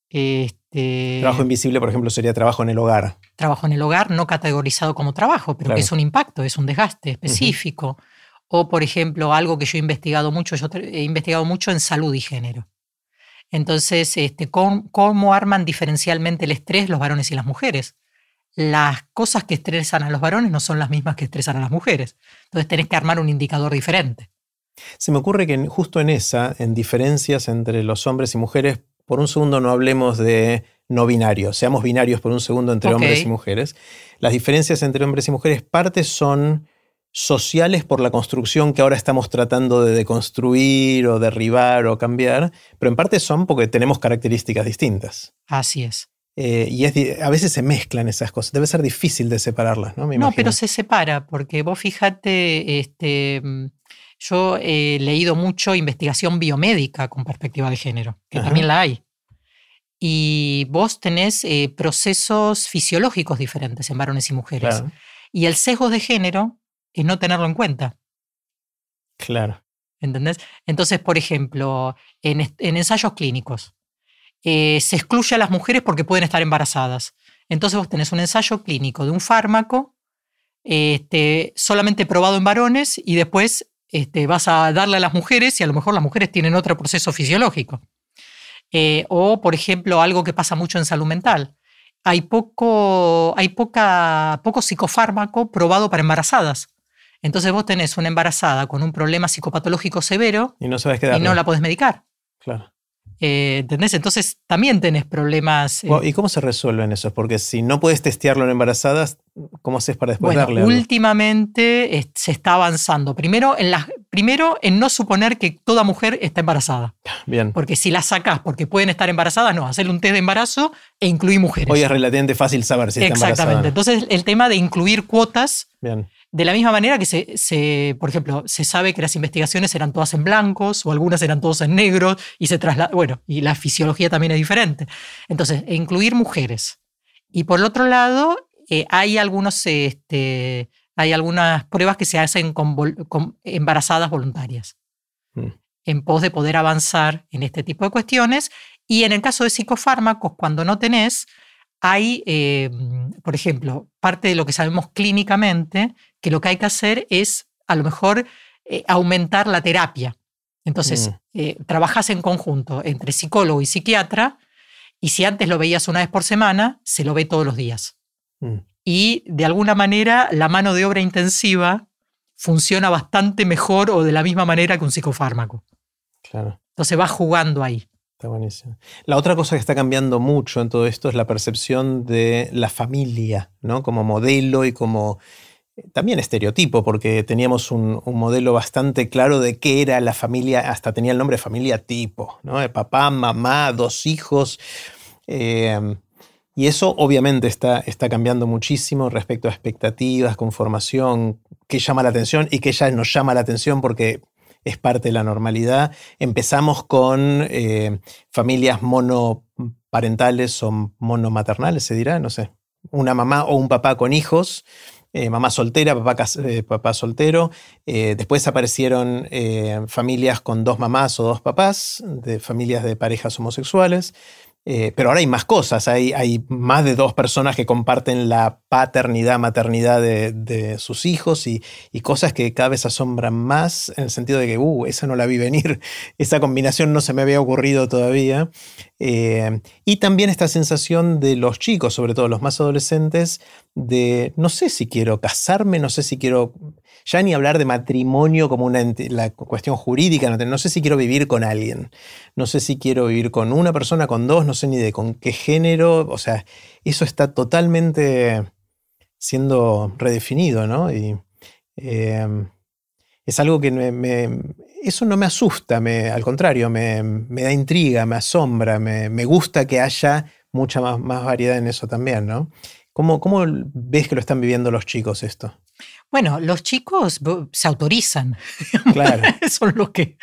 Este, trabajo invisible, por ejemplo, sería trabajo en el hogar trabajo en el hogar no categorizado como trabajo, pero que es un impacto, es un desgaste específico. O, por ejemplo, algo que yo he investigado mucho, yo he investigado mucho en salud y género. Entonces, este, ¿cómo, arman diferencialmente el estrés los varones y las mujeres? Las cosas que estresan a los varones no son las mismas que estresan a las mujeres. Entonces, tenés que armar un indicador diferente. Se me ocurre que justo en esa, en diferencias entre los hombres y mujeres, por un segundo no hablemos de no binarios, seamos binarios por un segundo entre hombres y mujeres. Las diferencias entre hombres y mujeres, parte son sociales por la construcción que ahora estamos tratando de deconstruir o derribar o cambiar, pero en parte son porque tenemos características distintas. Así es. Eh, y a veces se mezclan esas cosas. Debe ser difícil de separarlas, ¿no? no, pero se separa, porque vos fíjate, este, mm, yo he leído mucho investigación biomédica con perspectiva de género, que también la hay. Y vos tenés eh, procesos fisiológicos diferentes en varones y mujeres. Y el sesgo de género es no tenerlo en cuenta. Claro. ¿Entendés? Entonces, por ejemplo, en, ensayos clínicos, eh, se excluye a las mujeres porque pueden estar embarazadas. Entonces vos tenés un ensayo clínico de un fármaco este, solamente probado en varones y después este, vas a darle a las mujeres y a lo mejor las mujeres tienen otro proceso fisiológico. Eh, o, por ejemplo, algo que pasa mucho en salud mental. Hay poco, hay poca, poco psicofármaco probado para embarazadas. Entonces vos tenés una embarazada con un problema psicopatológico severo y no, sabes y no la podés medicar. Claro. Eh, ¿Entendés? Entonces también tenés problemas. Eh. ¿Y cómo se resuelven esos? Porque si no puedes testearlo en embarazadas, ¿cómo haces para después bueno, Últimamente se está avanzando. Primero en, la, primero en no suponer que toda mujer está embarazada. Bien. Porque si la sacás porque pueden estar embarazadas, no, hacerle un test de embarazo e incluir mujeres. Hoy es relativamente fácil saber si está embarazada. Exactamente. Entonces el tema de incluir cuotas. Bien de la misma manera que se, por ejemplo, se sabe que las investigaciones eran todas en blancos o algunas eran todas en negros y se traslada, bueno, y la fisiología también es diferente. Entonces, e incluir mujeres. Y por el otro lado, eh, hay, algunos, este, hay algunas pruebas que se hacen con, embarazadas voluntarias, mm. en pos de poder avanzar en este tipo de cuestiones. Y en el caso de psicofármacos, cuando no tenés, hay, eh, por ejemplo, parte de lo que sabemos clínicamente, que lo que hay que hacer es a lo mejor eh, aumentar la terapia. Entonces, mm. eh, trabajas en conjunto entre psicólogo y psiquiatra, y si antes lo veías una vez por semana, se lo ve todos los días. Mm. Y de alguna manera la mano de obra intensiva funciona bastante mejor o de la misma manera que un psicofármaco. Claro. Entonces va jugando ahí. Está buenísimo. La otra cosa que está cambiando mucho en todo esto es la percepción de la familia, ¿no? Como modelo y como también estereotipo, porque teníamos un, modelo bastante claro de qué era la familia, hasta tenía el nombre familia tipo, ¿no? De papá, mamá, dos hijos. Em, y eso obviamente está, está cambiando muchísimo respecto a expectativas, conformación, qué llama la atención y qué ya nos llama la atención porque es parte de la normalidad. Empezamos con eh, familias monoparentales o monomaternales, se dirá, no sé. Una mamá o un papá con hijos, eh, mamá soltera, papá, eh, soltero. después aparecieron familias con dos mamás o dos papás, familias de parejas homosexuales. Eh, pero ahora hay más cosas, hay, hay, más de dos personas que comparten la paternidad, maternidad de, sus hijos y, cosas que cada vez asombran más en el sentido de que, uh, esa no la vi venir, <laughs> esa combinación no se me había ocurrido todavía. Eh, y también esta sensación de los chicos, sobre todo los más adolescentes, de no sé si quiero casarme, no sé si quiero ya ni hablar de matrimonio como una cuestión jurídica, no, sé si quiero vivir con alguien, no sé si quiero vivir con una persona, con dos, no sé ni de con qué género, o sea, eso está totalmente siendo redefinido, ¿no? Y em, es algo que me, eso no me asusta, al contrario, me, da intriga, me asombra, me, gusta que haya mucha más, variedad en eso también, ¿no? ¿Cómo, ¿Cómo ves que lo están viviendo los chicos esto? Bueno, los chicos se autorizan. <laughs> Claro. <laughs> Son los que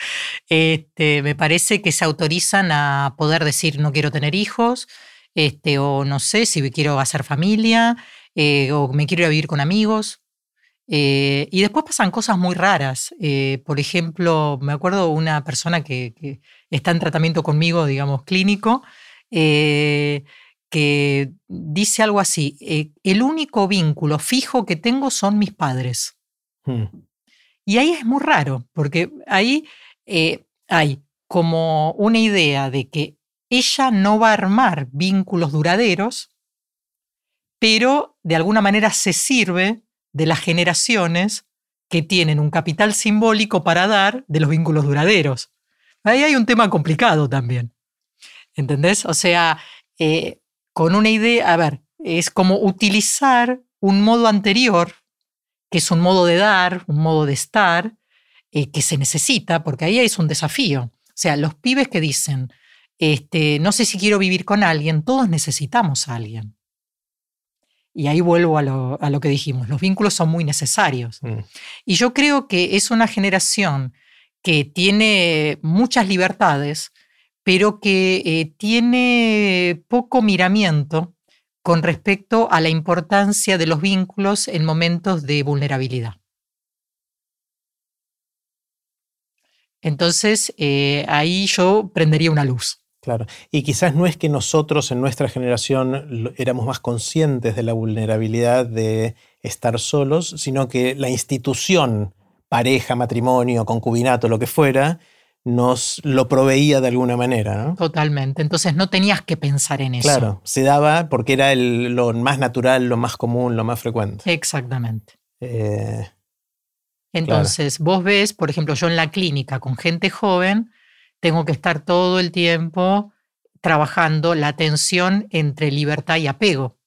este, me parece que se autorizan a poder decir no quiero tener hijos, este, o no sé si quiero hacer familia, eh, o me quiero ir a vivir con amigos. Eh, y después pasan cosas muy raras. Eh, por ejemplo, me acuerdo una persona que, que, está en tratamiento conmigo, digamos, clínico, que dice algo así, eh, el único vínculo fijo que tengo son mis padres. Hmm. Y ahí es muy raro, porque ahí eh, hay como una idea de que ella no va a armar vínculos duraderos, pero de alguna manera se sirve de las generaciones que tienen un capital simbólico para dar de los vínculos duraderos. Ahí hay un tema complicado también. ¿Entendés? O sea, eh, con una idea, a ver, es como utilizar un modo anterior, que es un modo de dar, un modo de estar, eh, que se necesita, porque ahí es un desafío. O sea, los pibes que dicen, este, no sé si quiero vivir con alguien, todos necesitamos a alguien. Y ahí vuelvo a lo, que dijimos, los vínculos son muy necesarios. Mm. Y yo creo que es una generación que tiene muchas libertades, pero que eh, tiene poco miramiento con respecto a la importancia de los vínculos en momentos de vulnerabilidad. Entonces, eh, ahí yo prendería una luz. Claro. Y quizás no es que nosotros en nuestra generación éramos más conscientes de la vulnerabilidad de estar solos, sino que la institución, pareja, matrimonio, concubinato, lo que fuera, nos lo proveía de alguna manera. ¿no? Totalmente. Entonces no tenías que pensar en eso. Claro, se daba porque era lo más natural, lo más común, lo más frecuente. Exactamente. Eh, Entonces, vos ves, por ejemplo, yo en la clínica con gente joven, tengo que estar todo el tiempo trabajando la tensión entre libertad y apego.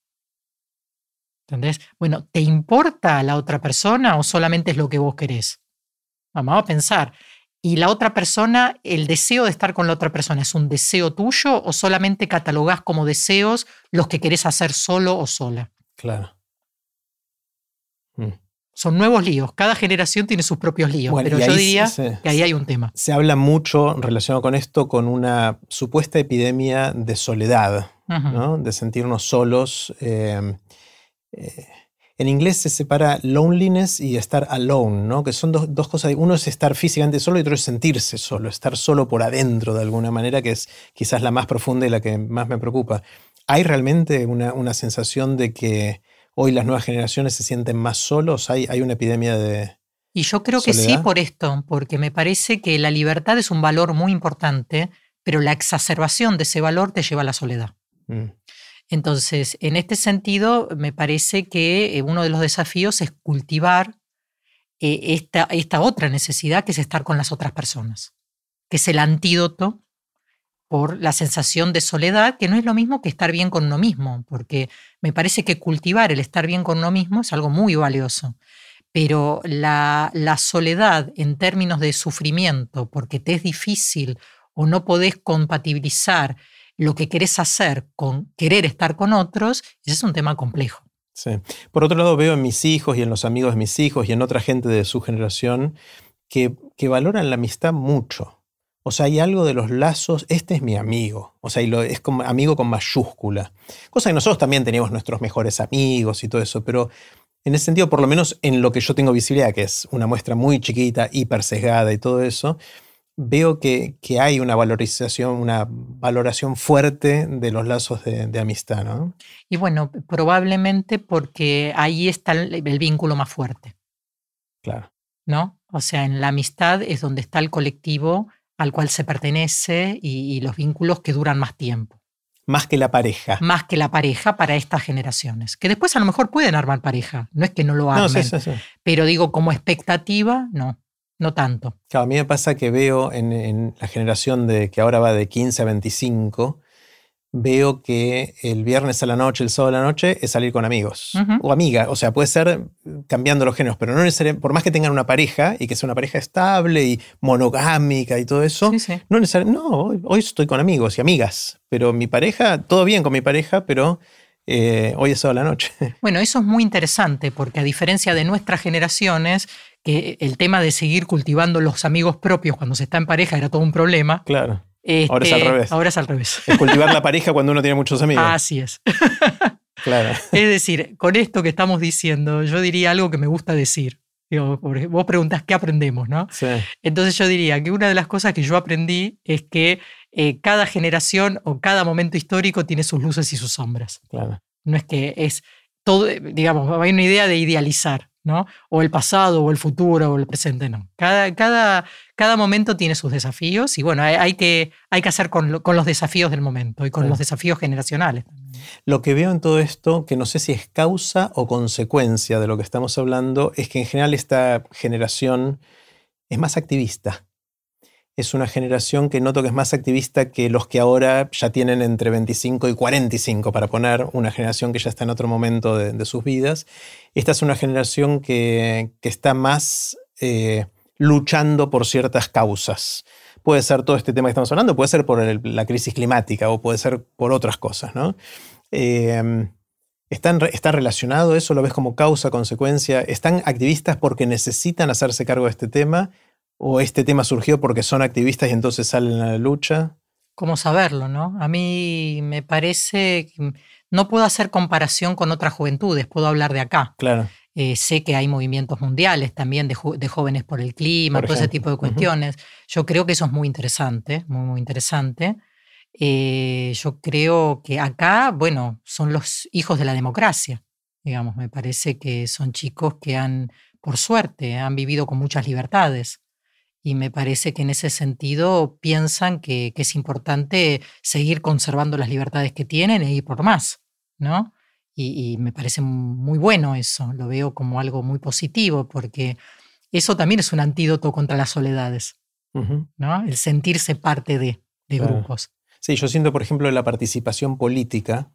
¿Entendés? Bueno, ¿te importa la otra persona o solamente es lo que vos querés? Vamos a pensar. ¿Y la otra persona, el deseo de estar con la otra persona, es un deseo tuyo o solamente catalogás como deseos los que querés hacer solo o sola? Claro. Mm. Son nuevos líos. Cada generación tiene sus propios líos, pero yo diría que ahí hay un tema. Se habla mucho relacionado con esto con una supuesta epidemia de soledad, ¿no? de sentirnos solos. Eh, eh, en inglés se separa loneliness y estar alone, ¿no? que son dos, cosas. Uno es estar físicamente solo y otro es sentirse solo, estar solo por adentro de alguna manera, que es quizás la más profunda y la que más me preocupa. ¿Hay realmente una, una sensación de que hoy las nuevas generaciones se sienten más solos? ¿Hay, hay una epidemia de... Y yo creo que sí por esto, porque me parece que la libertad es un valor muy importante, pero la exacerbación de ese valor te lleva a la soledad. Mm. Entonces, en este sentido, me parece que eh, uno de los desafíos es cultivar eh, esta, esta otra necesidad que es estar con las otras personas, que es el antídoto por la sensación de soledad, que no es lo mismo que estar bien con uno mismo, porque me parece que cultivar el estar bien con uno mismo es algo muy valioso. Pero la, soledad en términos de sufrimiento, porque te es difícil o no podés compatibilizar lo que querés hacer con querer estar con otros, ese es un tema complejo. Sí. Por otro lado, veo en mis hijos y en los amigos de mis hijos y en otra gente de su generación que, que valoran la amistad mucho. O sea, hay algo de los lazos, este es mi amigo, o sea, y lo, es como amigo con mayúscula. Cosa que nosotros también teníamos nuestros mejores amigos y todo eso, pero en ese sentido, por lo menos en lo que yo tengo visibilidad, que es una muestra muy chiquita, hiper sesgada y todo eso, veo que, que hay una valorización, una valoración fuerte de los lazos de, amistad, ¿no? Y bueno, probablemente porque ahí está el, el vínculo más fuerte. Claro. ¿No? O sea, en la amistad es donde está el colectivo al cual se pertenece y, los vínculos que duran más tiempo. Más que la pareja. Más que la pareja para estas generaciones. Que después a lo mejor pueden armar pareja. No es que no lo armen. Pero digo, como expectativa, no. No tanto. a mí me pasa que veo en, en, la generación de que ahora va de 15 a 25, veo que el viernes a la noche, el sábado a la noche, es salir con amigos o amiga. O sea, puede ser cambiando los géneros, pero no necesariamente, por más que tengan una pareja y que sea una pareja estable y monogámica y todo eso, no necesariamente, no, hoy, estoy con amigos y amigas, pero mi pareja, todo bien con mi pareja, pero eh, hoy es sábado a la noche. <laughs> Bueno, eso es muy interesante porque a diferencia de nuestras generaciones, que el tema de seguir cultivando los amigos propios cuando se está en pareja era todo un problema. Claro ahora es al este, revés. Ahora es al revés. Es cultivar la pareja cuando uno tiene muchos amigos. Así es. <laughs> Claro. Es decir, con esto que estamos diciendo, yo diría algo que me gusta decir. vos preguntás qué aprendemos, ¿no? Sí. Entonces yo diría que una de las cosas que yo aprendí es que eh, cada generación o cada momento histórico tiene sus luces y sus sombras. Claro. No es que es todo, digamos, hay una idea de idealizar. ¿No? O el pasado, o el futuro, o el presente, no. Cada, cada, cada momento tiene sus desafíos y bueno, hay, que, hay que hacer con, los desafíos del momento y con los desafíos generacionales. Lo que veo en todo esto, que no sé si es causa o consecuencia de lo que estamos hablando, es que en general esta generación es más activista es una generación que noto que es más activista que los que ahora ya tienen entre 25 y 45, para poner una generación que ya está en otro momento de, sus vidas. Esta es una generación que, está más eh, luchando por ciertas causas. Puede ser todo este tema que estamos hablando, puede ser por la crisis climática o puede ser por otras cosas. ¿no? Eh, ¿Está relacionado eso? ¿Lo ves como causa, consecuencia? ¿Están activistas porque necesitan hacerse cargo de este tema ¿O este tema surgió porque son activistas y entonces salen a la lucha? ¿Cómo saberlo, no? A mí me parece, no puedo hacer comparación con otras juventudes, puedo hablar de acá. Claro. Eh, sé que hay movimientos mundiales también de, jóvenes por el clima, todo ese tipo de cuestiones. Yo creo que eso es muy interesante, muy, muy interesante. Eh, yo creo que acá, bueno, son los hijos de la democracia, digamos, me parece que son chicos que han, por suerte, han vivido con muchas libertades y me parece que en ese sentido piensan que, es importante seguir conservando las libertades que tienen e ir por más, ¿no? Y, me parece muy bueno eso, lo veo como algo muy positivo, porque eso también es un antídoto contra las soledades, ¿no? El sentirse parte de, grupos. Sí, yo siento, por ejemplo, la participación política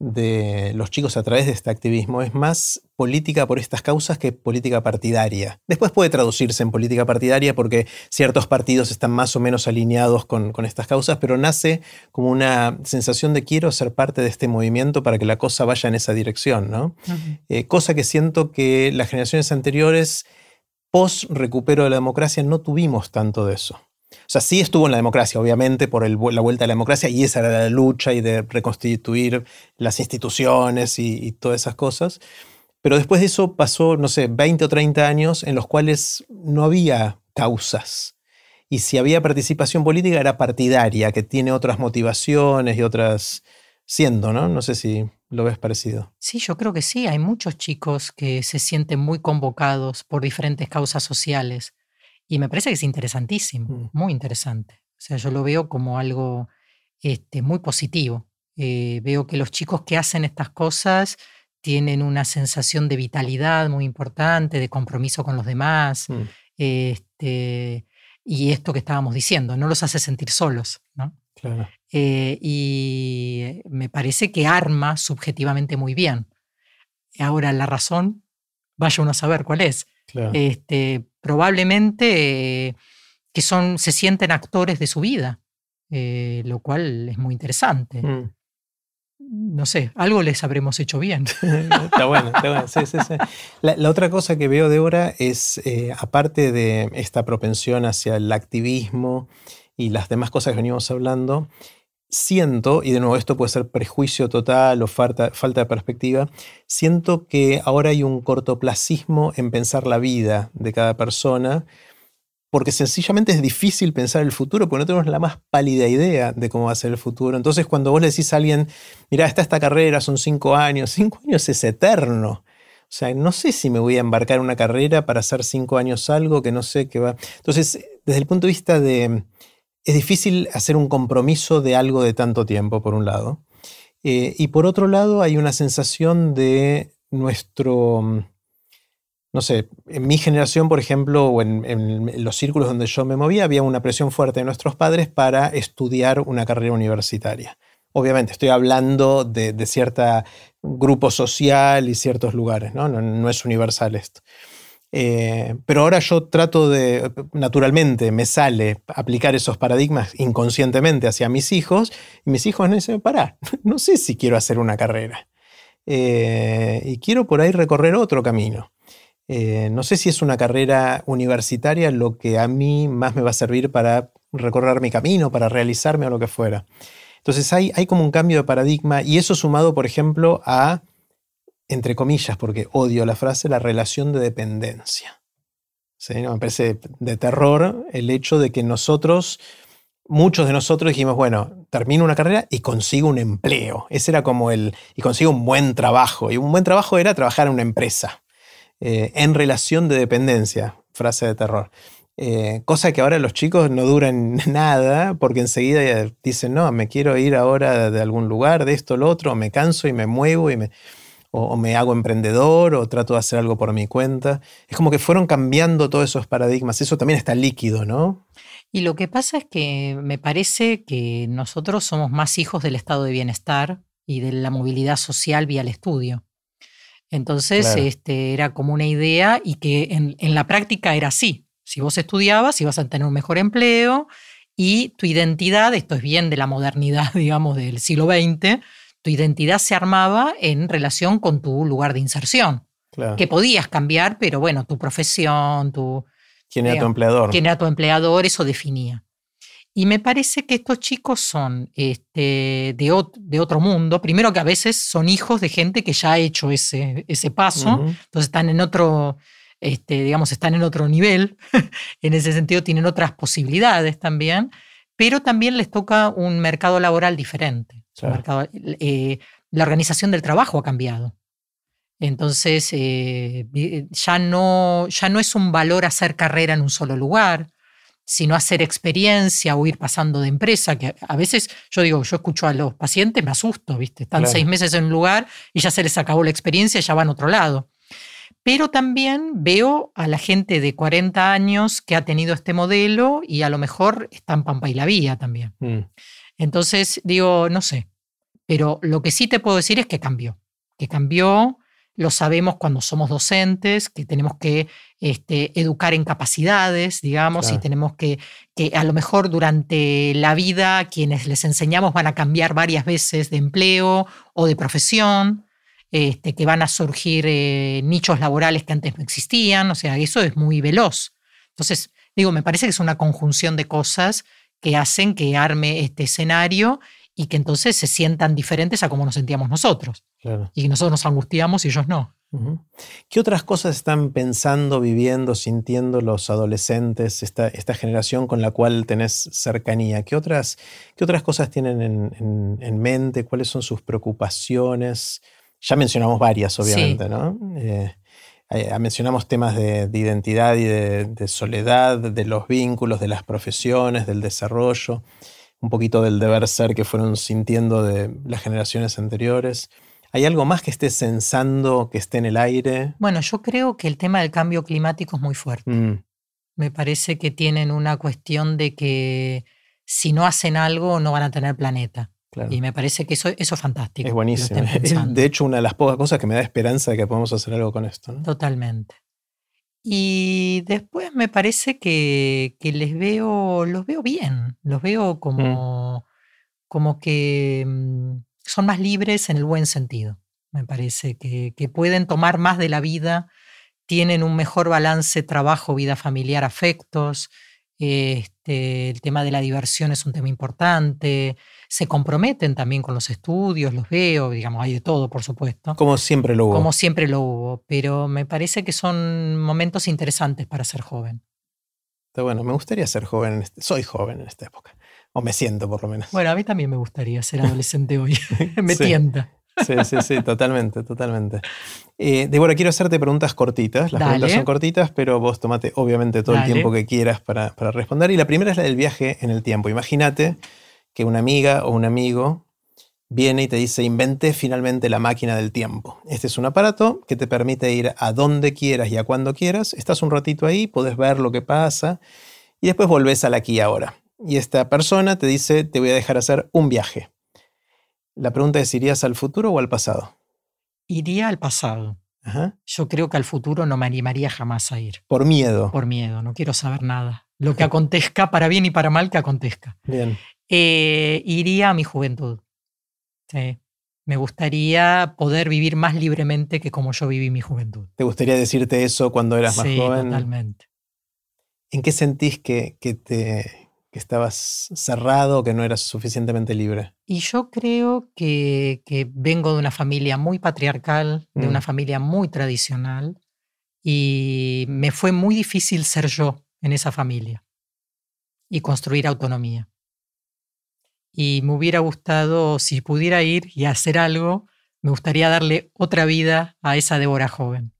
de los chicos a través de este activismo es más política por estas causas que política partidaria. Después puede traducirse en política partidaria porque ciertos partidos están más o menos alineados con, estas causas, pero nace como una sensación de quiero ser parte de este movimiento para que la cosa vaya en esa dirección, ¿no? Eh, cosa que siento que las generaciones anteriores, post recupero de la democracia, no tuvimos tanto de eso. O sea, sí estuvo en la democracia, obviamente, por la vuelta a la democracia, y esa era la lucha y de reconstituir las instituciones y, todas esas cosas. Pero después de eso pasó, no sé, 20 o 30 años en los cuales no había causas. Y si había participación política era partidaria, que tiene otras motivaciones y otras... Siendo, ¿no? No sé si lo ves parecido. Sí, yo creo que sí. Hay muchos chicos que se sienten muy convocados por diferentes causas sociales y me parece que es interesantísimo, mm. muy interesante. O sea, yo lo veo como algo este, muy positivo. Eh, veo que los chicos que hacen estas cosas tienen una sensación de vitalidad muy importante, de compromiso con los demás. Mm. Este, y esto que estábamos diciendo, no los hace sentir solos. ¿no? Claro. Eh, y me parece que arma subjetivamente muy bien. Ahora, la razón, vaya uno a saber cuál es. Este, probablemente eh, que son, se sienten actores de su vida, eh, lo cual es muy interesante. Mm. No sé, algo les habremos hecho bien. <laughs> está bueno, está bueno. Sí, sí, sí. La, otra cosa que veo, Débora, es, eh, aparte de esta propensión hacia el activismo y las demás cosas que venimos hablando, siento, y de nuevo esto puede ser prejuicio total o falta, falta de perspectiva, siento que ahora hay un cortoplacismo en pensar la vida de cada persona, porque sencillamente es difícil pensar el futuro, porque no tenemos la más pálida idea de cómo va a ser el futuro. Entonces cuando vos le decís a alguien, mira, está esta carrera, son cinco años, <laughs> cinco años es eterno. O sea, no sé si me voy a embarcar en una carrera para hacer cinco años algo que no sé qué va. Entonces, desde el punto de vista de es difícil hacer un compromiso de algo de tanto tiempo, por un lado. Eh, y por otro lado, hay una sensación de nuestro, mm, no sé, en mi generación, por ejemplo, o en, los círculos donde yo me movía, había una presión fuerte de nuestros padres para estudiar una carrera universitaria. Obviamente, estoy hablando de, cierto grupo social y ciertos lugares, ¿no? No, no es universal esto. Eh, pero ahora yo trato de, naturalmente, me sale aplicar esos paradigmas inconscientemente hacia mis hijos, y mis hijos me dicen, pará, <laughs> no sé si quiero hacer una carrera. Eh, y quiero por ahí recorrer otro camino. Eh, no sé si es una carrera universitaria lo que a mí más me va a servir para recorrer mi camino, para realizarme o lo que fuera. Entonces hay, hay como un cambio de paradigma y eso sumado, por ejemplo, a entre comillas, porque odio la frase, la relación de dependencia. ¿Sí? Me parece de terror el hecho de que nosotros, muchos de nosotros dijimos, bueno, termino una carrera y consigo un empleo. Ese era como el, y consigo un buen trabajo. Y un buen trabajo era trabajar en una empresa. eh, en relación de dependencia, frase de terror. Eh, cosa que ahora los chicos no duran <laughs> nada porque enseguida dicen, no, me quiero ir ahora de algún lugar, de esto, lo otro, me canso y me muevo y me, o, me hago emprendedor o trato de hacer algo por mi cuenta. Es como que fueron cambiando todos esos paradigmas. Eso también está líquido, ¿no? Y lo que pasa es que me parece que nosotros somos más hijos del estado de bienestar y de la movilidad social vía el estudio. Entonces, este, era como una idea y que en, en la práctica era así. Si vos estudiabas, ibas a tener un mejor empleo y tu identidad, esto es bien de la modernidad, <laughs> digamos, del siglo XX, tu identidad se armaba en relación con tu lugar de inserción, que podías cambiar, pero bueno, tu profesión, tu... ¿Quién era tu empleador? ¿Quién era tu empleador? Eso definía. Y me parece que estos chicos son este, de, de, otro mundo. Primero que a veces son hijos de gente que ya ha hecho ese, ese paso, entonces están en otro, este, digamos, están en otro nivel, <laughs> en ese sentido tienen otras posibilidades también, pero también les toca un mercado laboral diferente. Eh, la organización del trabajo ha cambiado. Entonces, eh, ya, no, ya no es un valor hacer carrera en un solo lugar, sino hacer experiencia o ir pasando de empresa, que a veces yo digo, yo escucho a los pacientes, me asusto, ¿viste? Están seis meses en un lugar y ya se les acabó la experiencia ya van a otro lado. Pero también veo a la gente de 40 años que ha tenido este modelo y a lo mejor están Pampa y la Vía también. Mm. Entonces digo, no sé, pero lo que sí te puedo decir es que cambió, que cambió, lo sabemos cuando somos docentes, que tenemos que este, educar en capacidades, digamos, y tenemos que, que a lo mejor durante la vida quienes les enseñamos van a cambiar varias veces de empleo o de profesión. Este, que van a surgir eh, nichos laborales que antes no existían, o sea, eso es muy veloz. Entonces, digo, me parece que es una conjunción de cosas que hacen que arme este escenario y que entonces se sientan diferentes a como nos sentíamos nosotros. Y que nosotros nos angustiamos y ellos no. ¿Qué otras cosas están pensando, viviendo, sintiendo los adolescentes, esta, esta generación con la cual tenés cercanía? ¿Qué otras, qué otras cosas tienen en mente? ¿Cuáles son sus preocupaciones? Ya mencionamos varias, obviamente, ¿no? Eh, eh, mencionamos temas de, identidad y de, soledad, de los vínculos, de las profesiones, del desarrollo, un poquito del deber ser que fueron sintiendo de las generaciones anteriores. ¿Hay algo más que esté censando, que esté en el aire? Bueno, yo creo que el tema del cambio climático es muy fuerte. Mm. Me parece que tienen una cuestión de que si no hacen algo no van a tener planeta. Y me parece que eso, eso es fantástico. Es buenísimo. de hecho, una de las pocas cosas que me da esperanza de que podamos hacer algo con esto. Totalmente. Y después me parece que, les veo, los veo bien, los veo como, como que mm, son más libres en el buen sentido. Me parece que, que pueden tomar más de la vida, tienen un mejor balance trabajo, vida familiar, afectos. Este, el tema de la diversión es un tema importante se comprometen también con los estudios, los veo, digamos, hay de todo, por supuesto. Como siempre lo hubo. Como siempre lo hubo, pero me parece que son momentos interesantes para ser joven. Está bueno, me gustaría ser joven, este, soy joven en esta época, o me siento por lo menos. Bueno, a mí también me gustaría ser adolescente hoy, <laughs> <laughs> me tienta. Sí, sí, sí, totalmente, totalmente. Eh, Débora, quiero hacerte preguntas cortitas. Las preguntas son cortitas, pero vos tomate obviamente todo el tiempo que quieras para, para, responder. Y la primera es la del viaje en el tiempo. Imagínate que una amiga o un amigo viene y te dice, inventé finalmente la máquina del tiempo. Este es un aparato que te permite ir a donde quieras y a cuando quieras. Estás un ratito ahí, puedes ver lo que pasa y después volvés al aquí y ahora. Y esta persona te dice, te voy a dejar hacer un viaje. La pregunta es, ¿irías al futuro o al pasado? Iría al pasado. Yo creo que al futuro no me animaría jamás a ir. Por miedo. Por miedo, no quiero saber nada. Lo que <laughs> acontezca, para bien y para mal, que acontezca. Bien. Eh, iría a mi juventud. Me gustaría poder vivir más libremente que como yo viví mi juventud. ¿Te gustaría decirte eso cuando eras más joven? Totalmente. ¿En qué sentís que, que te, que estabas cerrado, que no eras suficientemente libre? Y yo creo que, que vengo de una familia muy patriarcal, de una mm. familia muy tradicional, y me fue muy difícil ser yo en esa familia y construir autonomía y me hubiera gustado, si pudiera ir y hacer algo, me gustaría darle otra vida a esa Débora joven.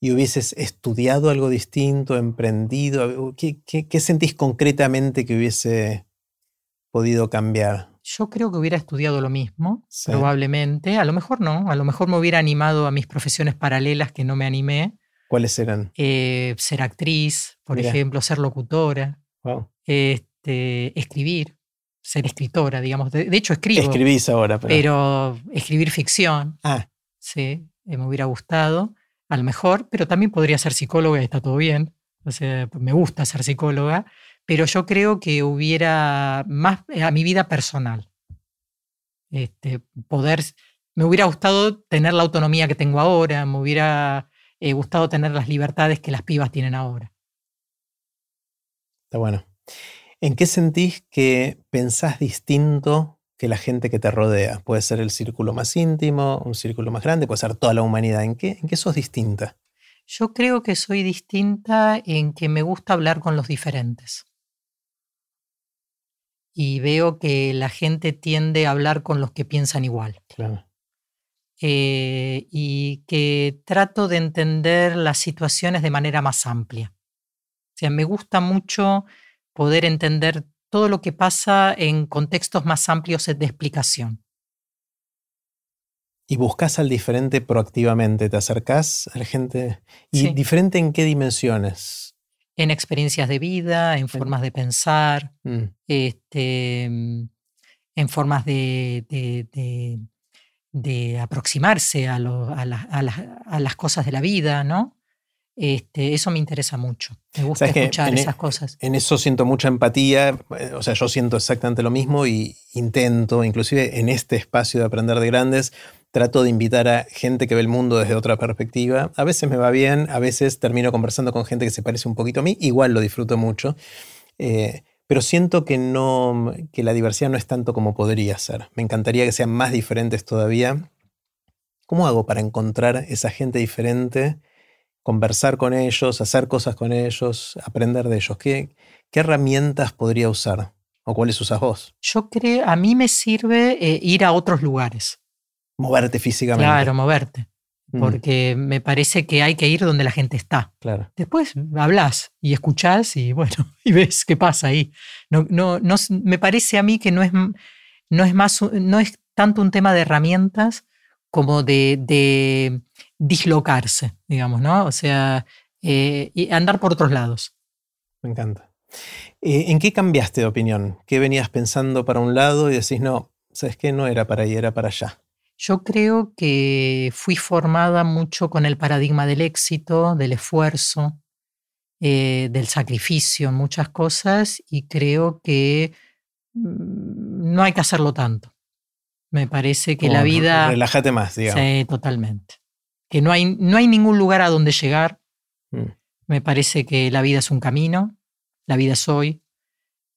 y hubieses estudiado algo distinto, emprendido, ¿qué, sentís concretamente que hubiese podido cambiar? Yo creo que hubiera estudiado lo mismo, probablemente. A lo mejor no, a lo mejor me hubiera animado a mis profesiones paralelas que no me animé. ¿Cuáles eran? Eh, ser actriz, por ejemplo, ser locutora, este, escribir, ser escritora, digamos. De, hecho, escribo. Escribís ahora, pero... pero escribir ficción. Ah. Sí, eh, me hubiera gustado a lo mejor, pero también podría ser psicóloga y está todo bien. O sea, me gusta ser psicóloga, pero yo creo que hubiera más a mi vida personal. Este, poder, me hubiera gustado tener la autonomía que tengo ahora, me hubiera eh, gustado tener las libertades que las pibas tienen ahora. Está bueno. ¿En qué sentís que pensás distinto que la gente que te rodea. Puede ser el círculo más íntimo, un círculo más grande, puede ser toda la humanidad. ¿En qué, en qué sos distinta? Yo creo que soy distinta en que me gusta hablar con los diferentes. Y veo que la gente tiende a hablar con los que piensan igual. Claro. Eh, y que trato de entender las situaciones de manera más amplia. O sea, me gusta mucho poder entender todo lo que pasa en contextos más amplios de explicación. Y buscas al diferente proactivamente, te acercás a la gente. ¿Y diferente en qué dimensiones? En experiencias de vida, en formas de pensar, mm. este, en formas de, de, aproximarse a, a, a, las cosas de la vida, ¿no? Este, eso me interesa mucho. Me gusta escuchar esas cosas. En eso siento mucha empatía. Eh, o sea, yo siento exactamente lo mismo y intento, inclusive en este espacio de aprender de grandes, trato de invitar a gente que ve el mundo desde otra perspectiva. A veces me va bien, a veces termino conversando con gente que se parece un poquito a mí. Igual lo disfruto mucho. Eh, pero siento que, no, que la diversidad no es tanto como podría ser. Me encantaría que sean más diferentes todavía. ¿Cómo hago para encontrar esa gente diferente? Conversar con ellos, hacer cosas con ellos, aprender de ellos? ¿Qué, qué herramientas podría usar? ¿O cuáles usas vos? Yo creo, a mí me sirve eh, ir a otros lugares. Moverte físicamente. Claro, moverte. Mm. Porque me parece que hay que ir donde la gente está. Claro. Después hablas y escuchás y bueno, <laughs> y ves qué pasa ahí. No, no, no, me parece a mí que no es, no es más, no es tanto un tema de herramientas como de, de dislocarse, digamos, ¿no? O sea, eh, y andar por otros lados. Me encanta. Eh, ¿En qué cambiaste de opinión? ¿Qué venías pensando para un lado y decís, no, sabes qué, no era para ahí, era para allá? Yo creo que fui formada mucho con el paradigma del éxito, del esfuerzo, eh, del sacrificio en muchas cosas y creo que mm, no hay que hacerlo tanto. Me parece que la vida... Relájate más, digamos. Sí, totalmente. Que no hay, no hay ningún lugar a donde llegar. Mm. Me parece que la vida es un camino, la vida es hoy,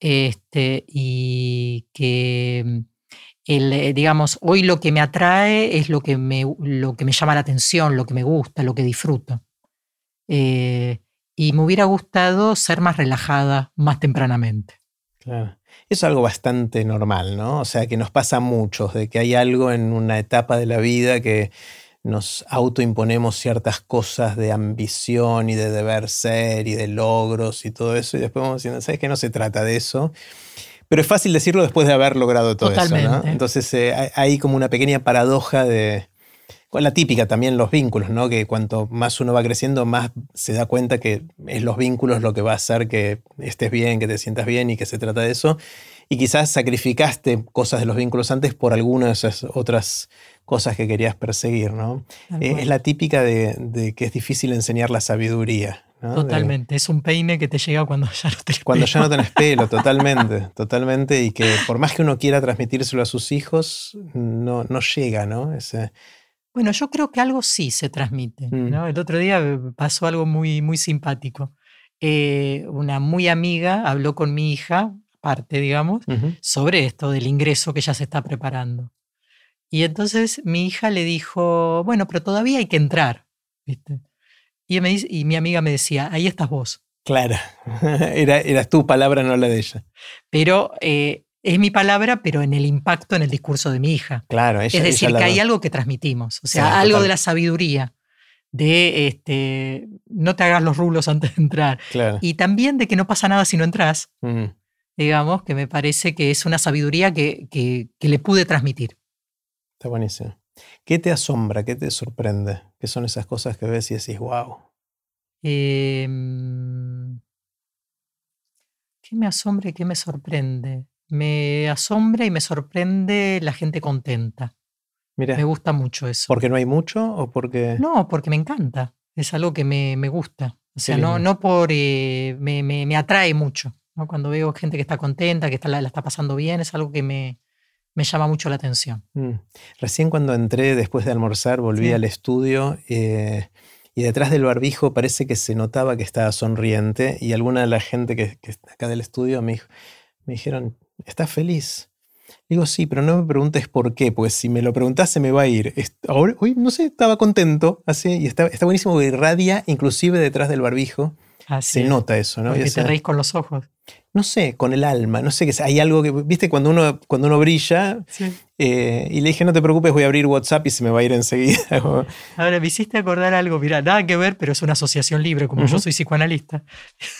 este, y que mm, el, eh, digamos, hoy lo que me atrae es lo que me, lo que me llama la atención, lo que me gusta, lo que disfruto. Eh, y me hubiera gustado ser más relajada más tempranamente. Claro. Es algo bastante normal, ¿no? O sea, que nos pasa a muchos, de que hay algo en una etapa de la vida que nos autoimponemos ciertas cosas de ambición y de deber ser y de logros y todo eso, y después vamos diciendo, ¿sabes qué? No se trata de eso. Pero es fácil decirlo después de haber logrado todo eso, ¿no? Entonces eh, hay como una pequeña paradoja de, la típica también los vínculos, ¿no? Que cuanto más uno va creciendo, más se da cuenta que es los vínculos lo que va a hacer que estés bien, que te sientas bien y que se trata de eso. Y quizás sacrificaste cosas de los vínculos antes por alguna de esas otras cosas que querías perseguir, ¿no? Eh, es la típica de, que es difícil enseñar la sabiduría. Totalmente, es un peine que te llega cuando ya no tenés Cuando ya no tenés pelo, <laughs> totalmente, totalmente, y que por más que uno quiera transmitírselo a sus hijos, no, no llega, ¿no? Ese, bueno, yo creo que algo sí se transmite. Mm. El otro día eh, pasó algo muy, muy simpático. Eh, una muy amiga habló con mi hija, aparte, digamos, sobre esto del ingreso que ya se está preparando. Y entonces mi hija le dijo, bueno, pero todavía hay que entrar. Y, me, y mi amiga me decía, ahí estás vos. Claro, <laughs> Era, eras tu palabra, no la de ella. Pero eh, es mi palabra, pero en el impacto en el discurso de mi hija. Claro, Es decir, que hay algo que transmitimos, o sea, algo de la sabiduría de este, no te hagas los rulos antes de entrar. Claro. Y también de que no pasa nada si no entras, digamos, que me parece que es una sabiduría que, que- que le pude transmitir. está buenísimo. ¿Qué te asombra? ¿Qué te sorprende? ¿Qué son esas cosas que ves y decís, wow? Em, ¿Qué me asombra y qué me sorprende? Me asombra y me sorprende la gente contenta. Mira, Me gusta mucho eso. ¿porque no hay mucho o porque.? No, porque me encanta. Es algo que me, me gusta. O sea, no, no por. eh, me, me- me atrae mucho. ¿no? Cuando veo gente que está contenta, que está, la, la está pasando bien, es algo que me, me llama mucho la atención. Mm. Recién cuando entré después de almorzar, volví Sí. al estudio eh, y detrás del barbijo parece que se notaba que estaba sonriente y alguna de la gente que, que está acá del estudio me, dijo- me dijeron, ¿estás feliz? Digo, sí, pero no me preguntes por qué, pues si me lo preguntás se me va a ir. Ahora, hoy, no sé, estaba contento, así, y está, está buenísimo que irradia, inclusive detrás del barbijo, Así se es. nota eso, ¿no? Porque te reís con los ojos. no sé, con el alma, no sé, que hay algo que, viste, cuando uno, cuando uno brilla, eh, y le dije, no te preocupes, voy a abrir WhatsApp y se me va a ir enseguida. <laughs> Ahora, me hiciste acordar algo, mira, nada que ver, pero es una asociación libre, como yo Ujú. soy psicoanalista.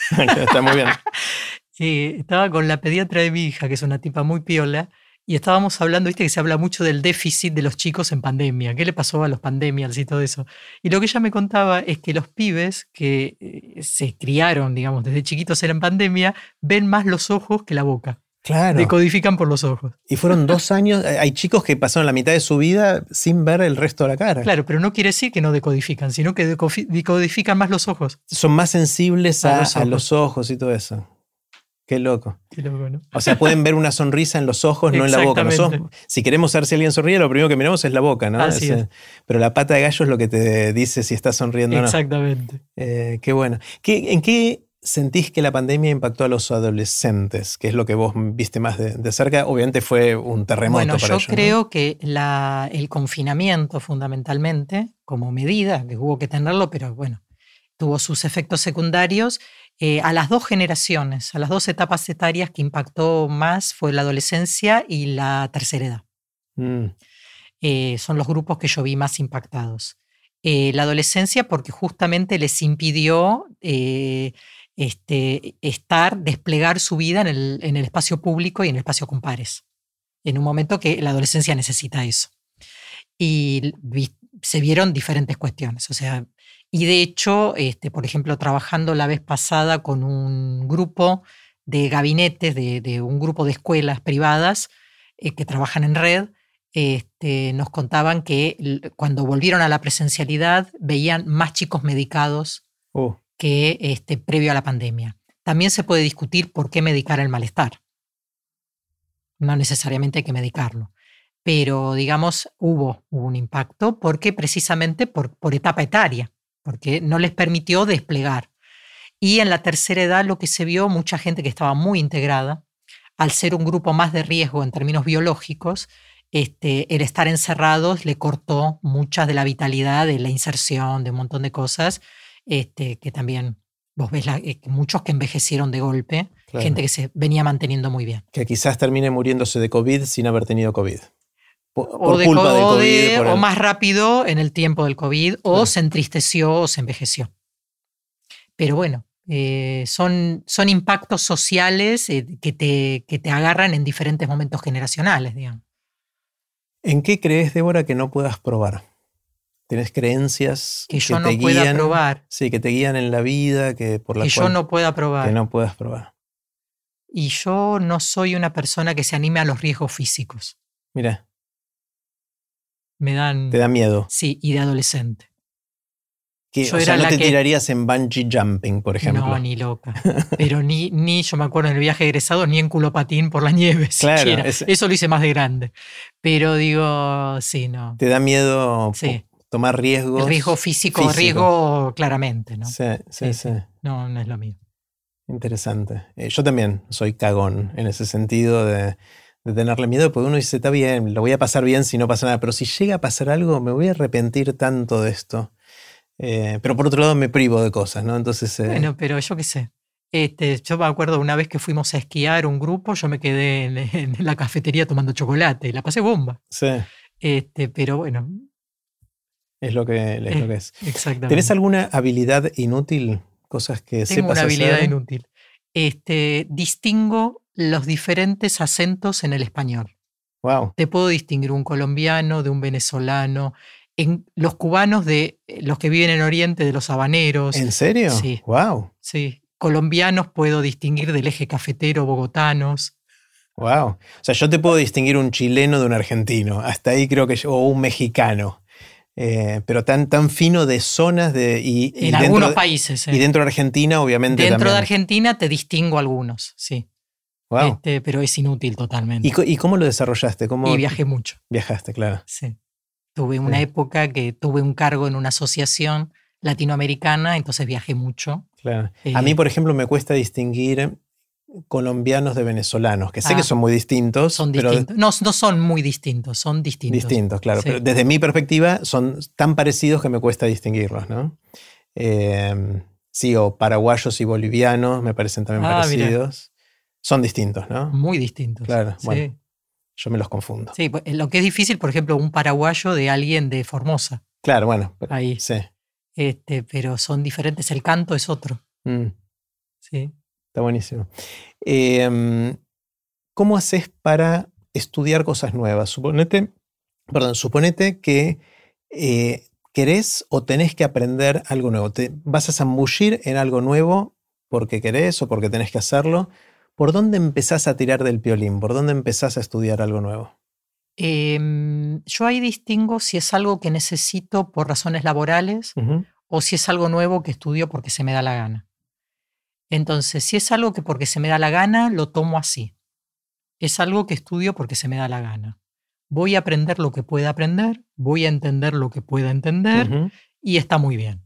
<laughs> Está muy bien. <laughs> Eh, estaba con la pediatra de mi hija, que es una tipa muy piola, y estábamos hablando, viste que se habla mucho del déficit de los chicos en pandemia. ¿Qué le pasó a los pandemias y todo eso? Y lo que ella me contaba es que los pibes que eh, se criaron, digamos, desde chiquitos en pandemia, ven más los ojos que la boca. Claro. Decodifican por los ojos. Y fueron <laughs> dos años, eh, hay chicos que pasaron la mitad de su vida sin ver el resto de la cara. Claro, pero no quiere decir que no decodifican, sino que decodifican más los ojos. Son más sensibles A a, los a ojos. los ojos y todo eso. Qué loco. Qué loco, ¿no? O sea, pueden ver una sonrisa en los ojos, no en la boca. Exactamente. si queremos saber si alguien sonríe, lo primero que miramos es la boca, ¿no? Así es. Pero la pata de gallo es lo que te dice si está sonriendo o no. Exactamente. Eh, qué bueno. ¿Qué- ¿En qué sentís que la pandemia impactó a los adolescentes? Que es lo que vos viste más de, de cerca. Obviamente fue un terremoto Bueno, para yo ellos. ¿no? creo que la- el confinamiento fundamentalmente, como medida, que hubo que tenerlo, pero bueno, tuvo sus efectos secundarios, eh, a las dos generaciones, a las dos etapas etarias que impactó más fue la adolescencia y la tercera edad. Mm, Eh, son los grupos que yo vi más impactados. Eh, la adolescencia porque justamente les impidió este, estar, desplegar su vida en el, en el espacio público y en el espacio con pares, en un momento que la adolescencia necesita eso. Y vi- se vieron diferentes cuestiones, o sea, y de hecho, este, por ejemplo, trabajando la vez pasada con un grupo de gabinetes, de, de un grupo de escuelas privadas eh, que trabajan en red, este, nos contaban que cuando volvieron a la presencialidad veían más chicos medicados uh, que este, previo a la pandemia. También se puede discutir por qué medicar el malestar. No necesariamente hay que medicarlo. Pero, digamos, hubo, hubo un impacto porque precisamente por, por etapa etaria, porque no les permitió desplegar. Y en la tercera edad lo que se vio, mucha gente que estaba muy integrada, al ser un grupo más de riesgo en términos biológicos, este, el estar encerrados le cortó muchas de la vitalidad, de la inserción, de un montón de cosas, este, que también vos ves la- eh, muchos que envejecieron de golpe, claro. gente que se venía manteniendo muy bien. que quizás termine muriéndose de COVID sin haber tenido COVID. Por, O, por de culpa del COVID. o más rápido en el tiempo del COVID, o Claro. se entristeció o se envejeció. Pero bueno, eh, son, son impactos sociales eh, que, te, que te agarran en diferentes momentos generacionales, digamos. ¿En qué crees, Débora, que no puedas probar? ¿Tenés creencias Que yo te no pueda guían? probar, Sí, que te guían en la vida, que por la que yo no pueda probar. que no puedas probar. Y yo no soy una persona que se anime a los riesgos físicos. Mira, Me dan... te da miedo. Sí, y de adolescente. Que, Yo o era sea, no te que- tirarías en bungee jumping, por ejemplo. No, ni loca. <laughs> Pero ni, ni yo me acuerdo en el viaje egresado, ni en culopatín por la nieve. <laughs> Claro, siquiera. es- Eso lo hice más de grande. Pero digo, sí, no. Te da miedo Sí. tomar riesgos. El riesgo físico, físico. riesgo claramente, ¿no? Sí, sí, Sí, sí. sí. No, no es lo mío. Interesante. Eh, yo también soy cagón en ese sentido de, de tenerle miedo, porque uno dice, está bien, lo voy a pasar bien si no pasa nada, pero si llega a pasar algo, me voy a arrepentir tanto de esto. Eh, pero por otro lado me privo de cosas, ¿no? Entonces, eh, Bueno, pero yo qué sé. Este, yo me acuerdo una vez que fuimos a esquiar un grupo, yo me quedé en, <laughs> en la cafetería tomando chocolate y la pasé bomba. sí. Este, pero bueno, Es lo que es. Lo que es. Exactamente. ¿Tenés alguna habilidad inútil? Cosas que Tengo sepas una habilidad hacer? inútil. Este, distingo los diferentes acentos en el español. Wow. Te puedo distinguir un colombiano de un venezolano, en los cubanos de eh, los que viven en Oriente de los habaneros. ¿En serio? Sí. Wow. Sí. Colombianos puedo distinguir del eje cafetero bogotanos. Wow. O sea, yo te puedo distinguir un chileno de un argentino. Hasta ahí creo que yo, o un mexicano. Eh, pero tan, tan fino de zonas de. Y, y En dentro algunos de- países. eh. Y dentro de Argentina, obviamente. Dentro también. de Argentina te distingo algunos, sí. Wow. Este, pero es inútil totalmente. ¿Y, cómo lo desarrollaste? ¿Cómo Y viajé mucho, viajaste? Claro. sí. Tuve una Sí. época que tuve un cargo en una asociación latinoamericana, entonces viajé mucho. claro. Eh, A mí, por ejemplo, me cuesta distinguir colombianos de venezolanos, que sé Ah, que son muy distintos. Son pero distintos. No, no son muy distintos, son distintos. Distintos, claro. Sí. Pero desde mi perspectiva son tan parecidos que me cuesta distinguirlos, ¿no? Eh, sí, o paraguayos y bolivianos me parecen también Ah, mira. parecidos. Son distintos, ¿no? Muy distintos. Claro, sí. bueno. Yo me los confundo. Sí, pues, lo que es difícil, por ejemplo, un paraguayo de alguien de Formosa. Claro, bueno. pero- Ahí. Sí. Este, pero son diferentes. El canto es otro. Mm, Sí. Está buenísimo. Eh, ¿Cómo haces para estudiar cosas nuevas? Suponete, perdón, suponete que eh, querés o tenés que aprender algo nuevo. Te vas a zambullir en algo nuevo porque querés o porque tenés que hacerlo. ¿Por dónde empezás a tirar del piolín? ¿Por dónde empezás a estudiar algo nuevo? Em, yo ahí distingo si es algo que necesito por razones laborales o si es algo nuevo que estudio porque se me da la gana. Entonces, si es algo que porque se me da la gana, lo tomo así. Es algo que estudio porque se me da la gana. Voy a aprender lo que pueda aprender, voy a entender lo que pueda entender y está muy bien.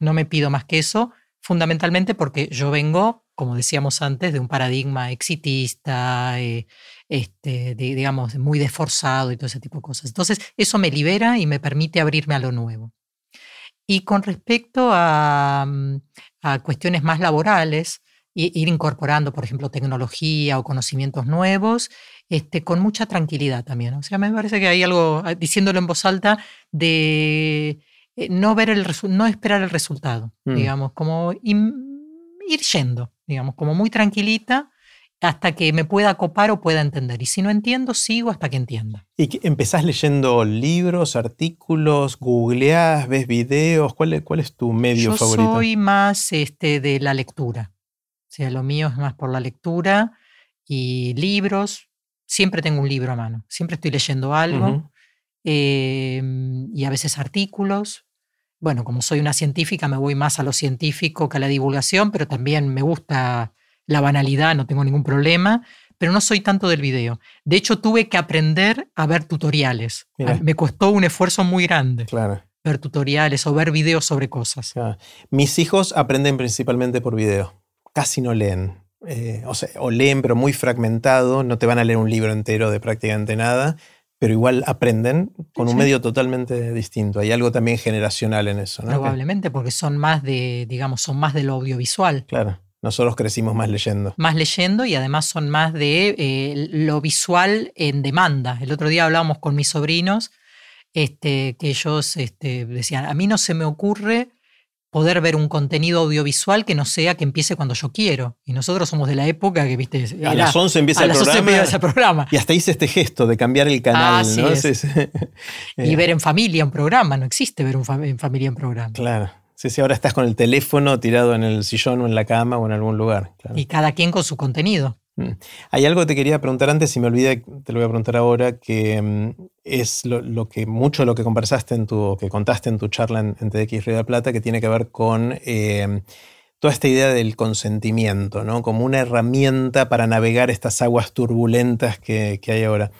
No me pido más que eso, fundamentalmente porque yo vengo, como decíamos antes, de un paradigma exitista, eh, este, de- digamos, muy desforzado y todo ese tipo de cosas. Entonces, eso me libera y me permite abrirme a lo nuevo. Y con respecto a, mm, a cuestiones más laborales, ir incorporando, por ejemplo, tecnología o conocimientos nuevos, este, con mucha tranquilidad también. O sea, me parece que hay algo, ah, diciéndolo en voz alta, de eh, no ver el no esperar el resultado, Mm. digamos, como ir yendo, digamos, como muy tranquilita hasta que me pueda copar o pueda entender. Y si no entiendo, sigo hasta que entienda. ¿Y empezás leyendo libros, artículos, googleás, ves videos? ¿Cuál, es- cuál es tu medio Yo favorito? soy más este, de la lectura. O sea, lo mío es más por la lectura y libros. Siempre tengo un libro a mano. Siempre estoy leyendo algo. Eh, y a veces artículos. Bueno, como soy una científica, me voy más a lo científico que a la divulgación, pero también me gusta la banalidad, no tengo ningún problema, pero no soy tanto del video. De hecho, tuve que aprender a ver tutoriales. Me costó un esfuerzo muy grande Claro. ver tutoriales o ver videos sobre cosas. Mis hijos aprenden principalmente por video. Casi no leen. Eh, o, sea, o leen, pero muy fragmentado. No te van a leer un libro entero de prácticamente nada, pero igual aprenden con un Sí. medio totalmente distinto. Hay algo también generacional en eso, Probablemente porque son más de, digamos, son más de lo audiovisual. claro, nosotros crecimos más leyendo. más leyendo y además son más de eh, lo visual en demanda. El otro día hablábamos con mis sobrinos este, que ellos este, decían, a mí no se me ocurre poder ver un contenido audiovisual que no sea que empiece cuando yo quiero. Y nosotros somos de la época que, viste, A las 11 empieza a el las 11 programa. empieza el programa. Y hasta hice este gesto de cambiar el canal, sí. Y <laughs> Eh, ver en familia un programa, no existe ver un en familia un programa. Claro. Sí, sí, ahora estás con el teléfono tirado en el sillón o en la cama o en algún lugar. claro. Y cada quien con su contenido. Mm. Hay algo que te quería preguntar antes y me olvidé, te lo voy a preguntar ahora, que mm, es lo, lo que mucho de lo que conversaste en tu, que contaste en tu charla en, en TDX Río de la Plata, que tiene que ver con eh, toda esta idea del consentimiento, ¿no? Como una herramienta para navegar estas aguas turbulentas que, que hay ahora.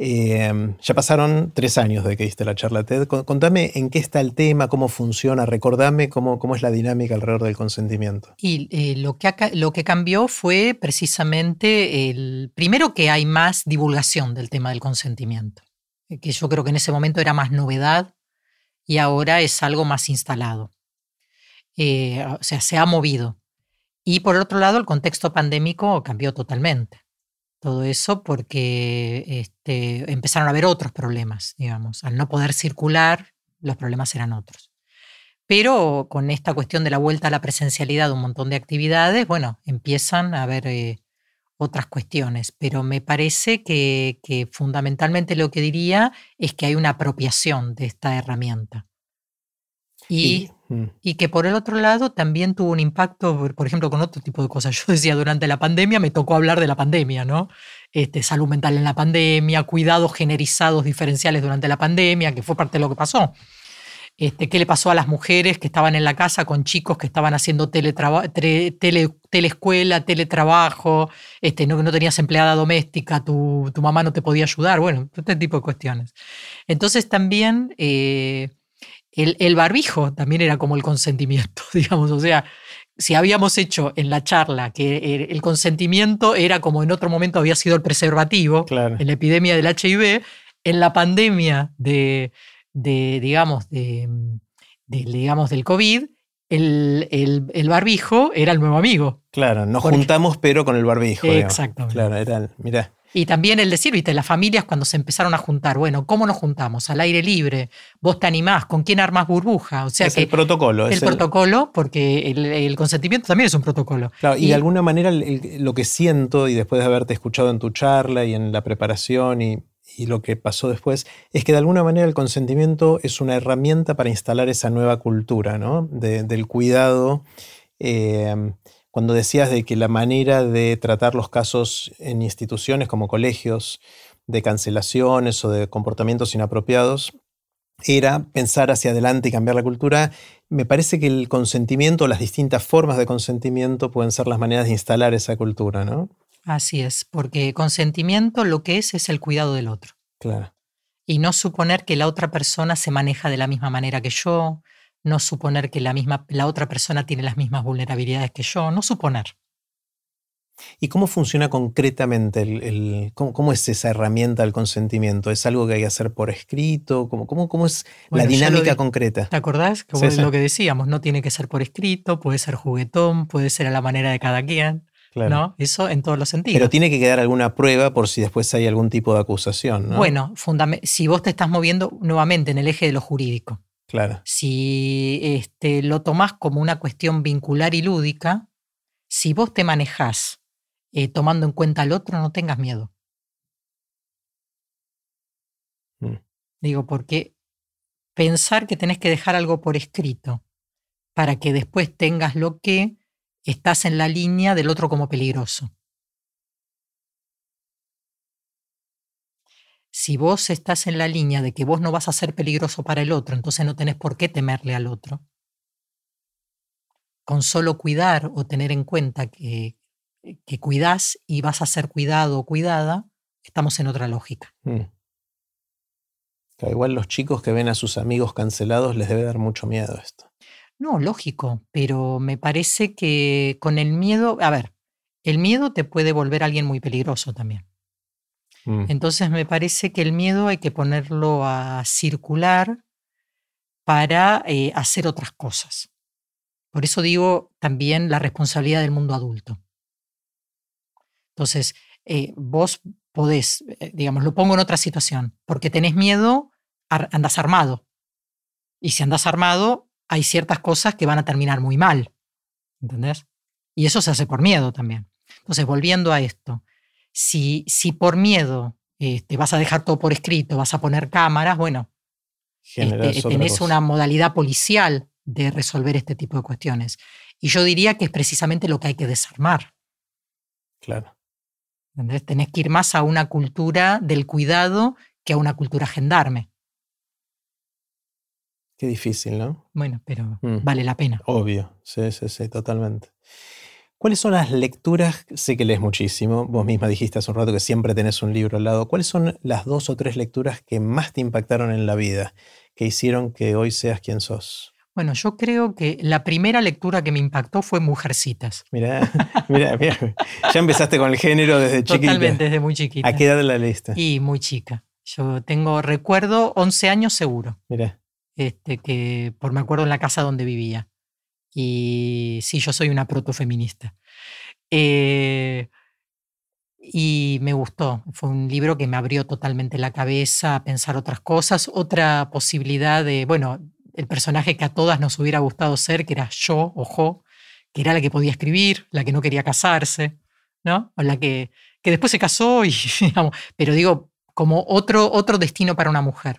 Eh, ya pasaron tres años de que diste la charla TED. Con- Contame en qué está el tema, cómo funciona, recordame cómo, cómo es la dinámica alrededor del consentimiento. Y eh, lo, que lo que cambió fue precisamente el primero que hay más divulgación del tema del consentimiento, eh, que yo creo que en ese momento era más novedad y ahora es algo más instalado. Eh, o sea, se ha movido. Y por otro lado, el contexto pandémico cambió totalmente. Todo eso porque este, empezaron a haber otros problemas, digamos. Al no poder circular, los problemas eran otros. Pero con esta cuestión de la vuelta a la presencialidad un montón de actividades, bueno, empiezan a haber eh, otras cuestiones. Pero me parece que, fundamentalmente lo que diría es que hay una apropiación de esta herramienta. Y, mm. y, que por el otro lado también tuvo un impacto, por ejemplo, con otro tipo de cosas. <laughs> Yo decía, durante la pandemia me tocó hablar de la pandemia, ¿no? Este, salud mental en la pandemia, cuidados generizados diferenciales durante la pandemia, que fue parte de lo que pasó. Este, qué le pasó a las mujeres que estaban en la casa con chicos que estaban haciendo teleescuela, teletrabajo, este, no, no tenías empleada doméstica, tu, mamá no te podía ayudar, bueno, este tipo de cuestiones. Entonces también eh, el, barbijo también era como el consentimiento, <laughs> digamos, o sea, si habíamos hecho en la charla que el consentimiento era como en otro momento había sido el preservativo, en la epidemia del HIV, en la pandemia de de, digamos, de, digamos, del COVID, el, barbijo era el nuevo amigo. Claro, nos juntamos pero con el barbijo. Exacto. Claro, era, mira. Y también el decir, viste, las familias cuando se empezaron a juntar, bueno, ¿cómo nos juntamos? Al aire libre, vos te animás, ¿con quién armas burbuja? O sea es el protocolo. El protocolo, porque el, consentimiento también es un protocolo. Claro, y, de alguna manera lo que siento, y después de haberte escuchado en tu charla y en la preparación y y lo que pasó después, es que de alguna manera el consentimiento es una herramienta para instalar esa nueva cultura ¿no? del cuidado. Em, cuando decías de que la manera de tratar los casos en instituciones como colegios, de cancelaciones o de comportamientos inapropiados, era pensar hacia adelante y cambiar la cultura, me parece que el consentimiento, las distintas formas de consentimiento pueden ser las maneras de instalar esa cultura, ¿no? Así es, porque consentimiento lo que es es el cuidado del otro. Claro. Y no suponer que la otra persona se maneja de la misma manera que yo, no suponer que la, misma, la otra persona tiene las mismas vulnerabilidades que yo, no suponer. ¿Y cómo funciona concretamente? El, cómo, es esa herramienta del consentimiento? ¿Es algo que hay que hacer por escrito? ¿Cómo, cómo, cómo es la dinámica concreta? ¿Te acordás? Como es lo que decíamos, no tiene que ser por escrito, puede ser juguetón, puede ser a la manera de cada quien. ¿no? Eso en todos los sentidos. Pero tiene que quedar alguna prueba por si después hay algún tipo de acusación, ¿no? Bueno, si vos te estás moviendo nuevamente en el eje de lo jurídico. Claro. Si este, lo tomás como una cuestión vincular y lúdica, si vos te manejás eh, tomando en cuenta al otro, no tengas miedo. Mm. Digo, porque pensar que tenés que dejar algo por escrito para que después tengas lo que estás en la línea del otro como peligroso. Si vos estás en la línea de que vos no vas a ser peligroso para el otro, entonces no tenés por qué temerle al otro. Con solo cuidar o tener en cuenta que, que cuidás y vas a ser cuidado o cuidada, estamos en otra lógica. Mm. Igual los chicos que ven a sus amigos cancelados les debe dar mucho miedo esto. No, lógico, pero me parece que con el miedo, a ver, el miedo te puede volver a alguien muy peligroso también. Mm. Entonces me parece que el miedo hay que ponerlo a circular para eh, hacer otras cosas. Por eso digo también la responsabilidad del mundo adulto. Entonces, eh, vos podés, eh, digamos, lo pongo en otra situación, porque tenés miedo, andas armado. Y si andas armado, hay ciertas cosas que van a terminar muy mal. ¿Entendés? Y eso se hace por miedo también. Entonces, volviendo a esto, si, si por miedo te este, vas a dejar todo por escrito, vas a poner cámaras, bueno, este, tenés una modalidad policial de resolver este tipo de cuestiones. Y yo diría que es precisamente lo que hay que desarmar. Claro. ¿Entendés? Tenés que ir más a una cultura del cuidado que a una cultura gendarme. Qué difícil, ¿no? Bueno, pero mm. vale la pena. Obvio, sí, sí, sí, totalmente. ¿Cuáles son las lecturas? Sé que lees muchísimo, vos misma dijiste hace un rato que siempre tenés un libro al lado. ¿Cuáles son las dos o tres lecturas que más te impactaron en la vida, que hicieron que hoy seas quien sos? Bueno, yo creo que la primera lectura que me impactó fue Mujercitas. Mira, <laughs> mira, mira. Ya empezaste con el género desde chiquita. Totalmente, desde muy chiquita. ¿A qué edad la leíste? Y muy chica. Yo tengo, recuerdo, 11 años seguro. Mira este, que por me acuerdo en la casa donde vivía. Y sí, yo soy una protofeminista. Eh, y me gustó. Fue un libro que me abrió totalmente la cabeza a pensar otras cosas, otra posibilidad de, bueno, el personaje que a todas nos hubiera gustado ser, que era yo o Jo, que era la que podía escribir, la que no quería casarse, ¿no? O la que, que después se casó y, <laughs> digamos, pero digo, como otro, otro destino para una mujer.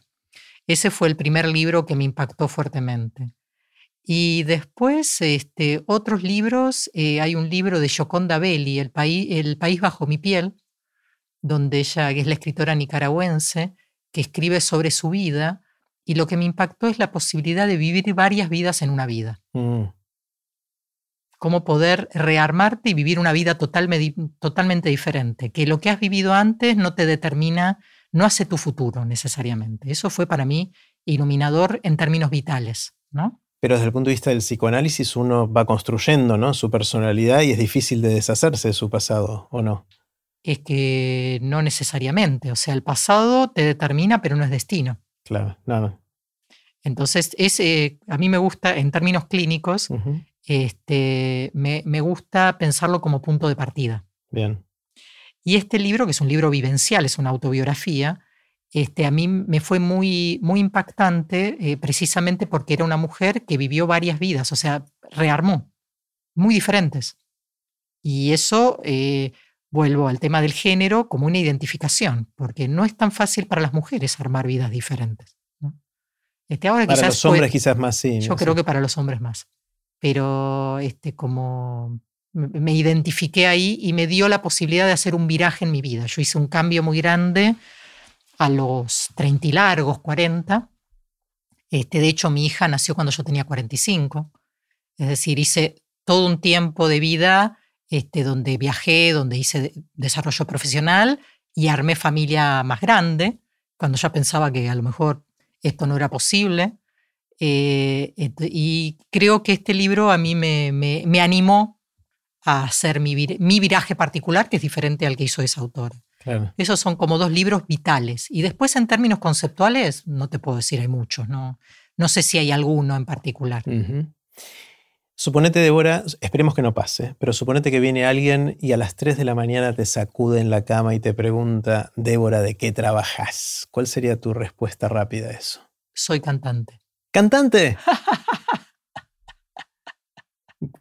Ese fue el primer libro que me impactó fuertemente. Y después, este, otros libros, eh, hay un libro de Gioconda Belli, el, país, el país bajo mi piel, donde ella, que es la escritora nicaragüense, que escribe sobre su vida, y lo que me impactó es la posibilidad de vivir varias vidas en una vida. Mm. Cómo poder rearmarte y vivir una vida totalmente diferente, que lo que has vivido antes no te determina, no hace tu futuro necesariamente. Eso fue para mí iluminador en términos vitales, ¿no? Pero desde el punto de vista del psicoanálisis uno va construyendo ¿no? su personalidad y es difícil de deshacerse de su pasado, ¿o no? Es que no necesariamente, o sea, el pasado te determina, pero no es destino. Claro, no, Entonces, es, a mí me gusta, en términos clínicos, este, me, me gusta pensarlo como punto de partida. Bien. Y este libro, que es un libro vivencial, es una autobiografía, este, a mí me fue muy, muy impactante eh, precisamente porque era una mujer que vivió varias vidas, o sea, rearmó, muy diferentes. Y eso, eh, vuelvo al tema del género como una identificación, porque no es tan fácil para las mujeres armar vidas diferentes. Este, ahora para los hombres quizás más, sí. Yo creo que para los hombres más. Pero este, como me identifiqué ahí y me dio la posibilidad de hacer un viraje en mi vida. Yo hice un cambio muy grande a los 30 y largos, 40. Este, de hecho, mi hija nació cuando yo tenía 45. Es decir, hice todo un tiempo de vida este, donde viajé, donde hice desarrollo profesional y armé familia más grande, cuando ya pensaba que a lo mejor esto no era posible. Eh, y creo que este libro a mí me, me, animó a hacer mi, mi, viraje particular, que es diferente al que hizo esa autora. Esos son como dos libros vitales. Y después en términos conceptuales, no te puedo decir, hay muchos, no, no sé si hay alguno en particular. Suponete, Débora, esperemos que no pase, pero suponete que viene alguien y a las 3 de la mañana te sacude en la cama y te pregunta, Débora, ¿de qué trabajas? ¿Cuál sería tu respuesta rápida a eso? Soy cantante. ¿Cantante? <laughs>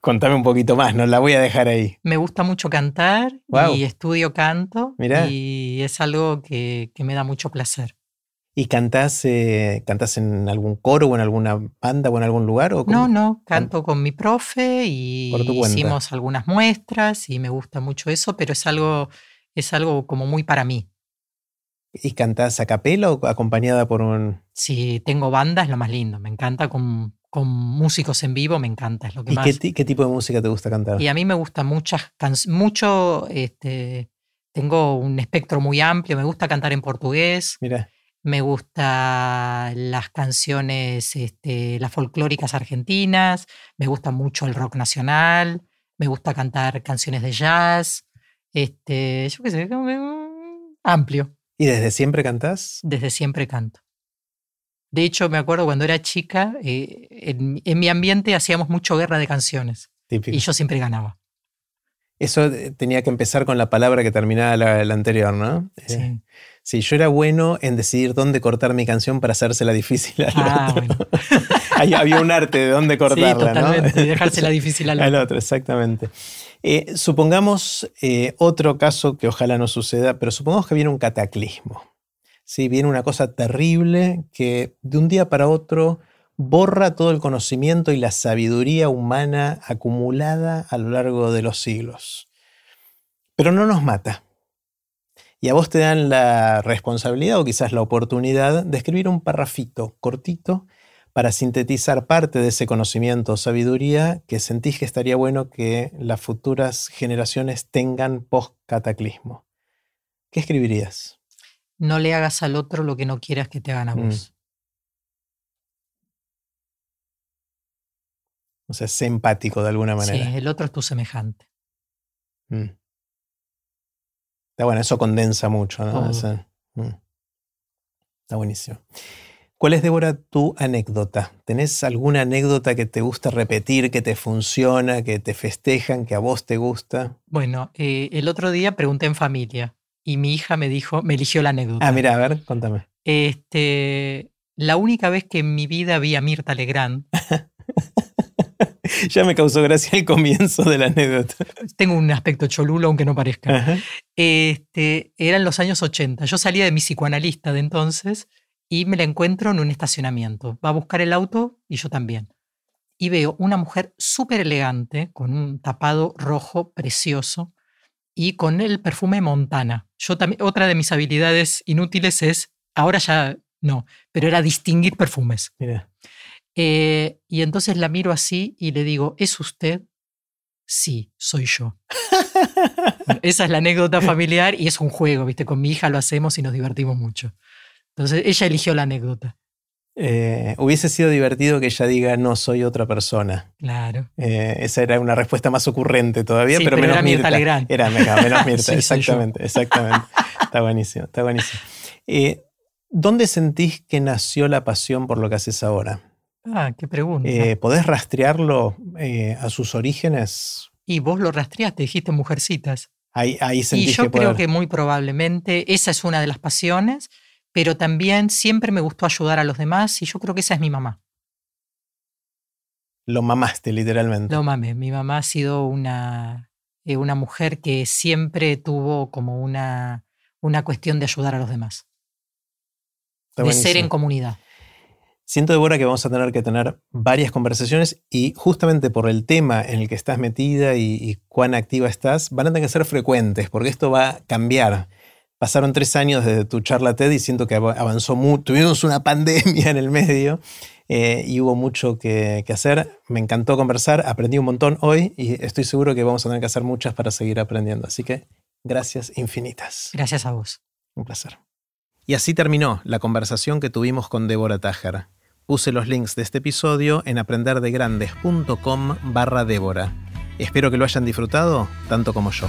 Contame un poquito más, no la voy a dejar ahí. Me gusta mucho cantar y estudio canto y es algo que, me da mucho placer. ¿Y cantás, eh, en algún coro o en alguna banda o en algún lugar? O no, no, canto con mi profe y hicimos algunas muestras y me gusta mucho eso, pero es algo, es algo como muy para mí. ¿Y cantás a capela o acompañada por un...? Sí, tengo bandas, es lo más lindo. Me encanta con con músicos en vivo me encanta. Es lo que ¿Y Qué, qué, tipo de música te gusta cantar? Y a mí me gusta muchas mucho, este, tengo un espectro muy amplio, me gusta cantar en portugués. Mira. Me gusta las canciones, este, las folclóricas argentinas, me gusta mucho el rock nacional, me gusta cantar canciones de jazz, este, yo qué sé, amplio. ¿Y desde siempre cantás? Desde siempre canto. De hecho, me acuerdo cuando era chica, eh, en, mi ambiente hacíamos mucho guerra de canciones. Y yo siempre ganaba. Eso eh, tenía que empezar con la palabra que terminaba la, anterior, ¿no? Eh, sí. sí, yo era bueno en decidir dónde cortar mi canción para hacérsela difícil al ah, otro. <laughs> había un arte de dónde cortarla, sí, totalmente, y dejársela <laughs> difícil al otro. al otro, exactamente. supongamos otro caso que ojalá no suceda, pero supongamos que viene un cataclismo. ¿Sí? Viene una cosa terrible que de un día para otro borra todo el conocimiento y la sabiduría humana acumulada a lo largo de los siglos. Pero no nos mata. Y a vos te dan la responsabilidad o quizás la oportunidad de escribir un parrafito cortito para sintetizar parte de ese conocimiento o sabiduría que sentís que estaría bueno que las futuras generaciones tengan post-cataclismo. ¿Qué escribirías? No le hagas al otro lo que no quieras que te hagan a mm. vos. O sea, sé empático de alguna manera. Sí, el otro es tu semejante. Mm. Está bueno, eso condensa mucho, ¿no? Mm. Está buenísimo. ¿Cuál es, Débora, tu anécdota? ¿Tenés alguna anécdota que te gusta repetir, que te funciona, que te festejan, que a vos te gusta? Bueno, eh, el otro día pregunté en familia y mi hija me dijo, me eligió la anécdota. Ah, mira, a ver, contame. Este, la única vez que en mi vida vi a Mirta Legrand. <laughs> ya me causó gracia el comienzo de la anécdota. Tengo un aspecto cholulo, aunque no parezca. Este, era en los años 80. Yo salía de mi psicoanalista de entonces y me la encuentro en un estacionamiento. Va a buscar el auto y yo también. Y veo una mujer súper elegante, con un tapado rojo precioso y con el perfume Montana. Yo también, otra de mis habilidades inútiles es, ahora ya no, pero era distinguir perfumes. Eh, y entonces la miro así y le digo, ¿es usted? Sí, soy yo. <laughs> esa es la anécdota familiar y es un juego, ¿viste? Con mi hija lo hacemos y nos divertimos mucho. Entonces ella eligió la anécdota. Eh, hubiese sido divertido que ella diga no soy otra persona. Claro. Eh, esa era una respuesta más ocurrente todavía, pero, menos era Mirta. Legrand. Era menos <laughs> Mirta, exactamente, exactamente. Está buenísimo, está buenísimo. Eh, ¿Dónde sentís que nació la pasión por lo que haces ahora? Ah, qué pregunta. ¿Podés rastrearlo a sus orígenes? Y vos lo rastreaste, dijiste mujercitas. Ahí, ahí sentís y yo creo que muy probablemente esa es una de las pasiones pero también siempre me gustó ayudar a los demás y yo creo que esa es mi mamá. Lo mamaste, literalmente. Lo mamé. Mi mamá ha sido una, eh, una mujer que siempre tuvo como una, una cuestión de ayudar a los demás. de ser en comunidad. Siento, Débora, que vamos a tener que tener varias conversaciones y justamente por el tema en el que estás metida y, y cuán activa estás, van a tener que ser frecuentes porque esto va a cambiar. Pasaron tres años desde tu charla TED y siento que avanzó mucho. Tuvimos una <laughs> pandemia en el medio eh, y hubo mucho que, hacer. Me encantó conversar, aprendí un montón hoy y estoy seguro que vamos a tener que hacer muchas para seguir aprendiendo. Así que gracias infinitas. Gracias a vos. Un placer. Y así terminó la conversación que tuvimos con Débora Tájar. Puse los links de este episodio en aprenderdegrandes.com barra Débora. Espero que lo hayan disfrutado tanto como yo.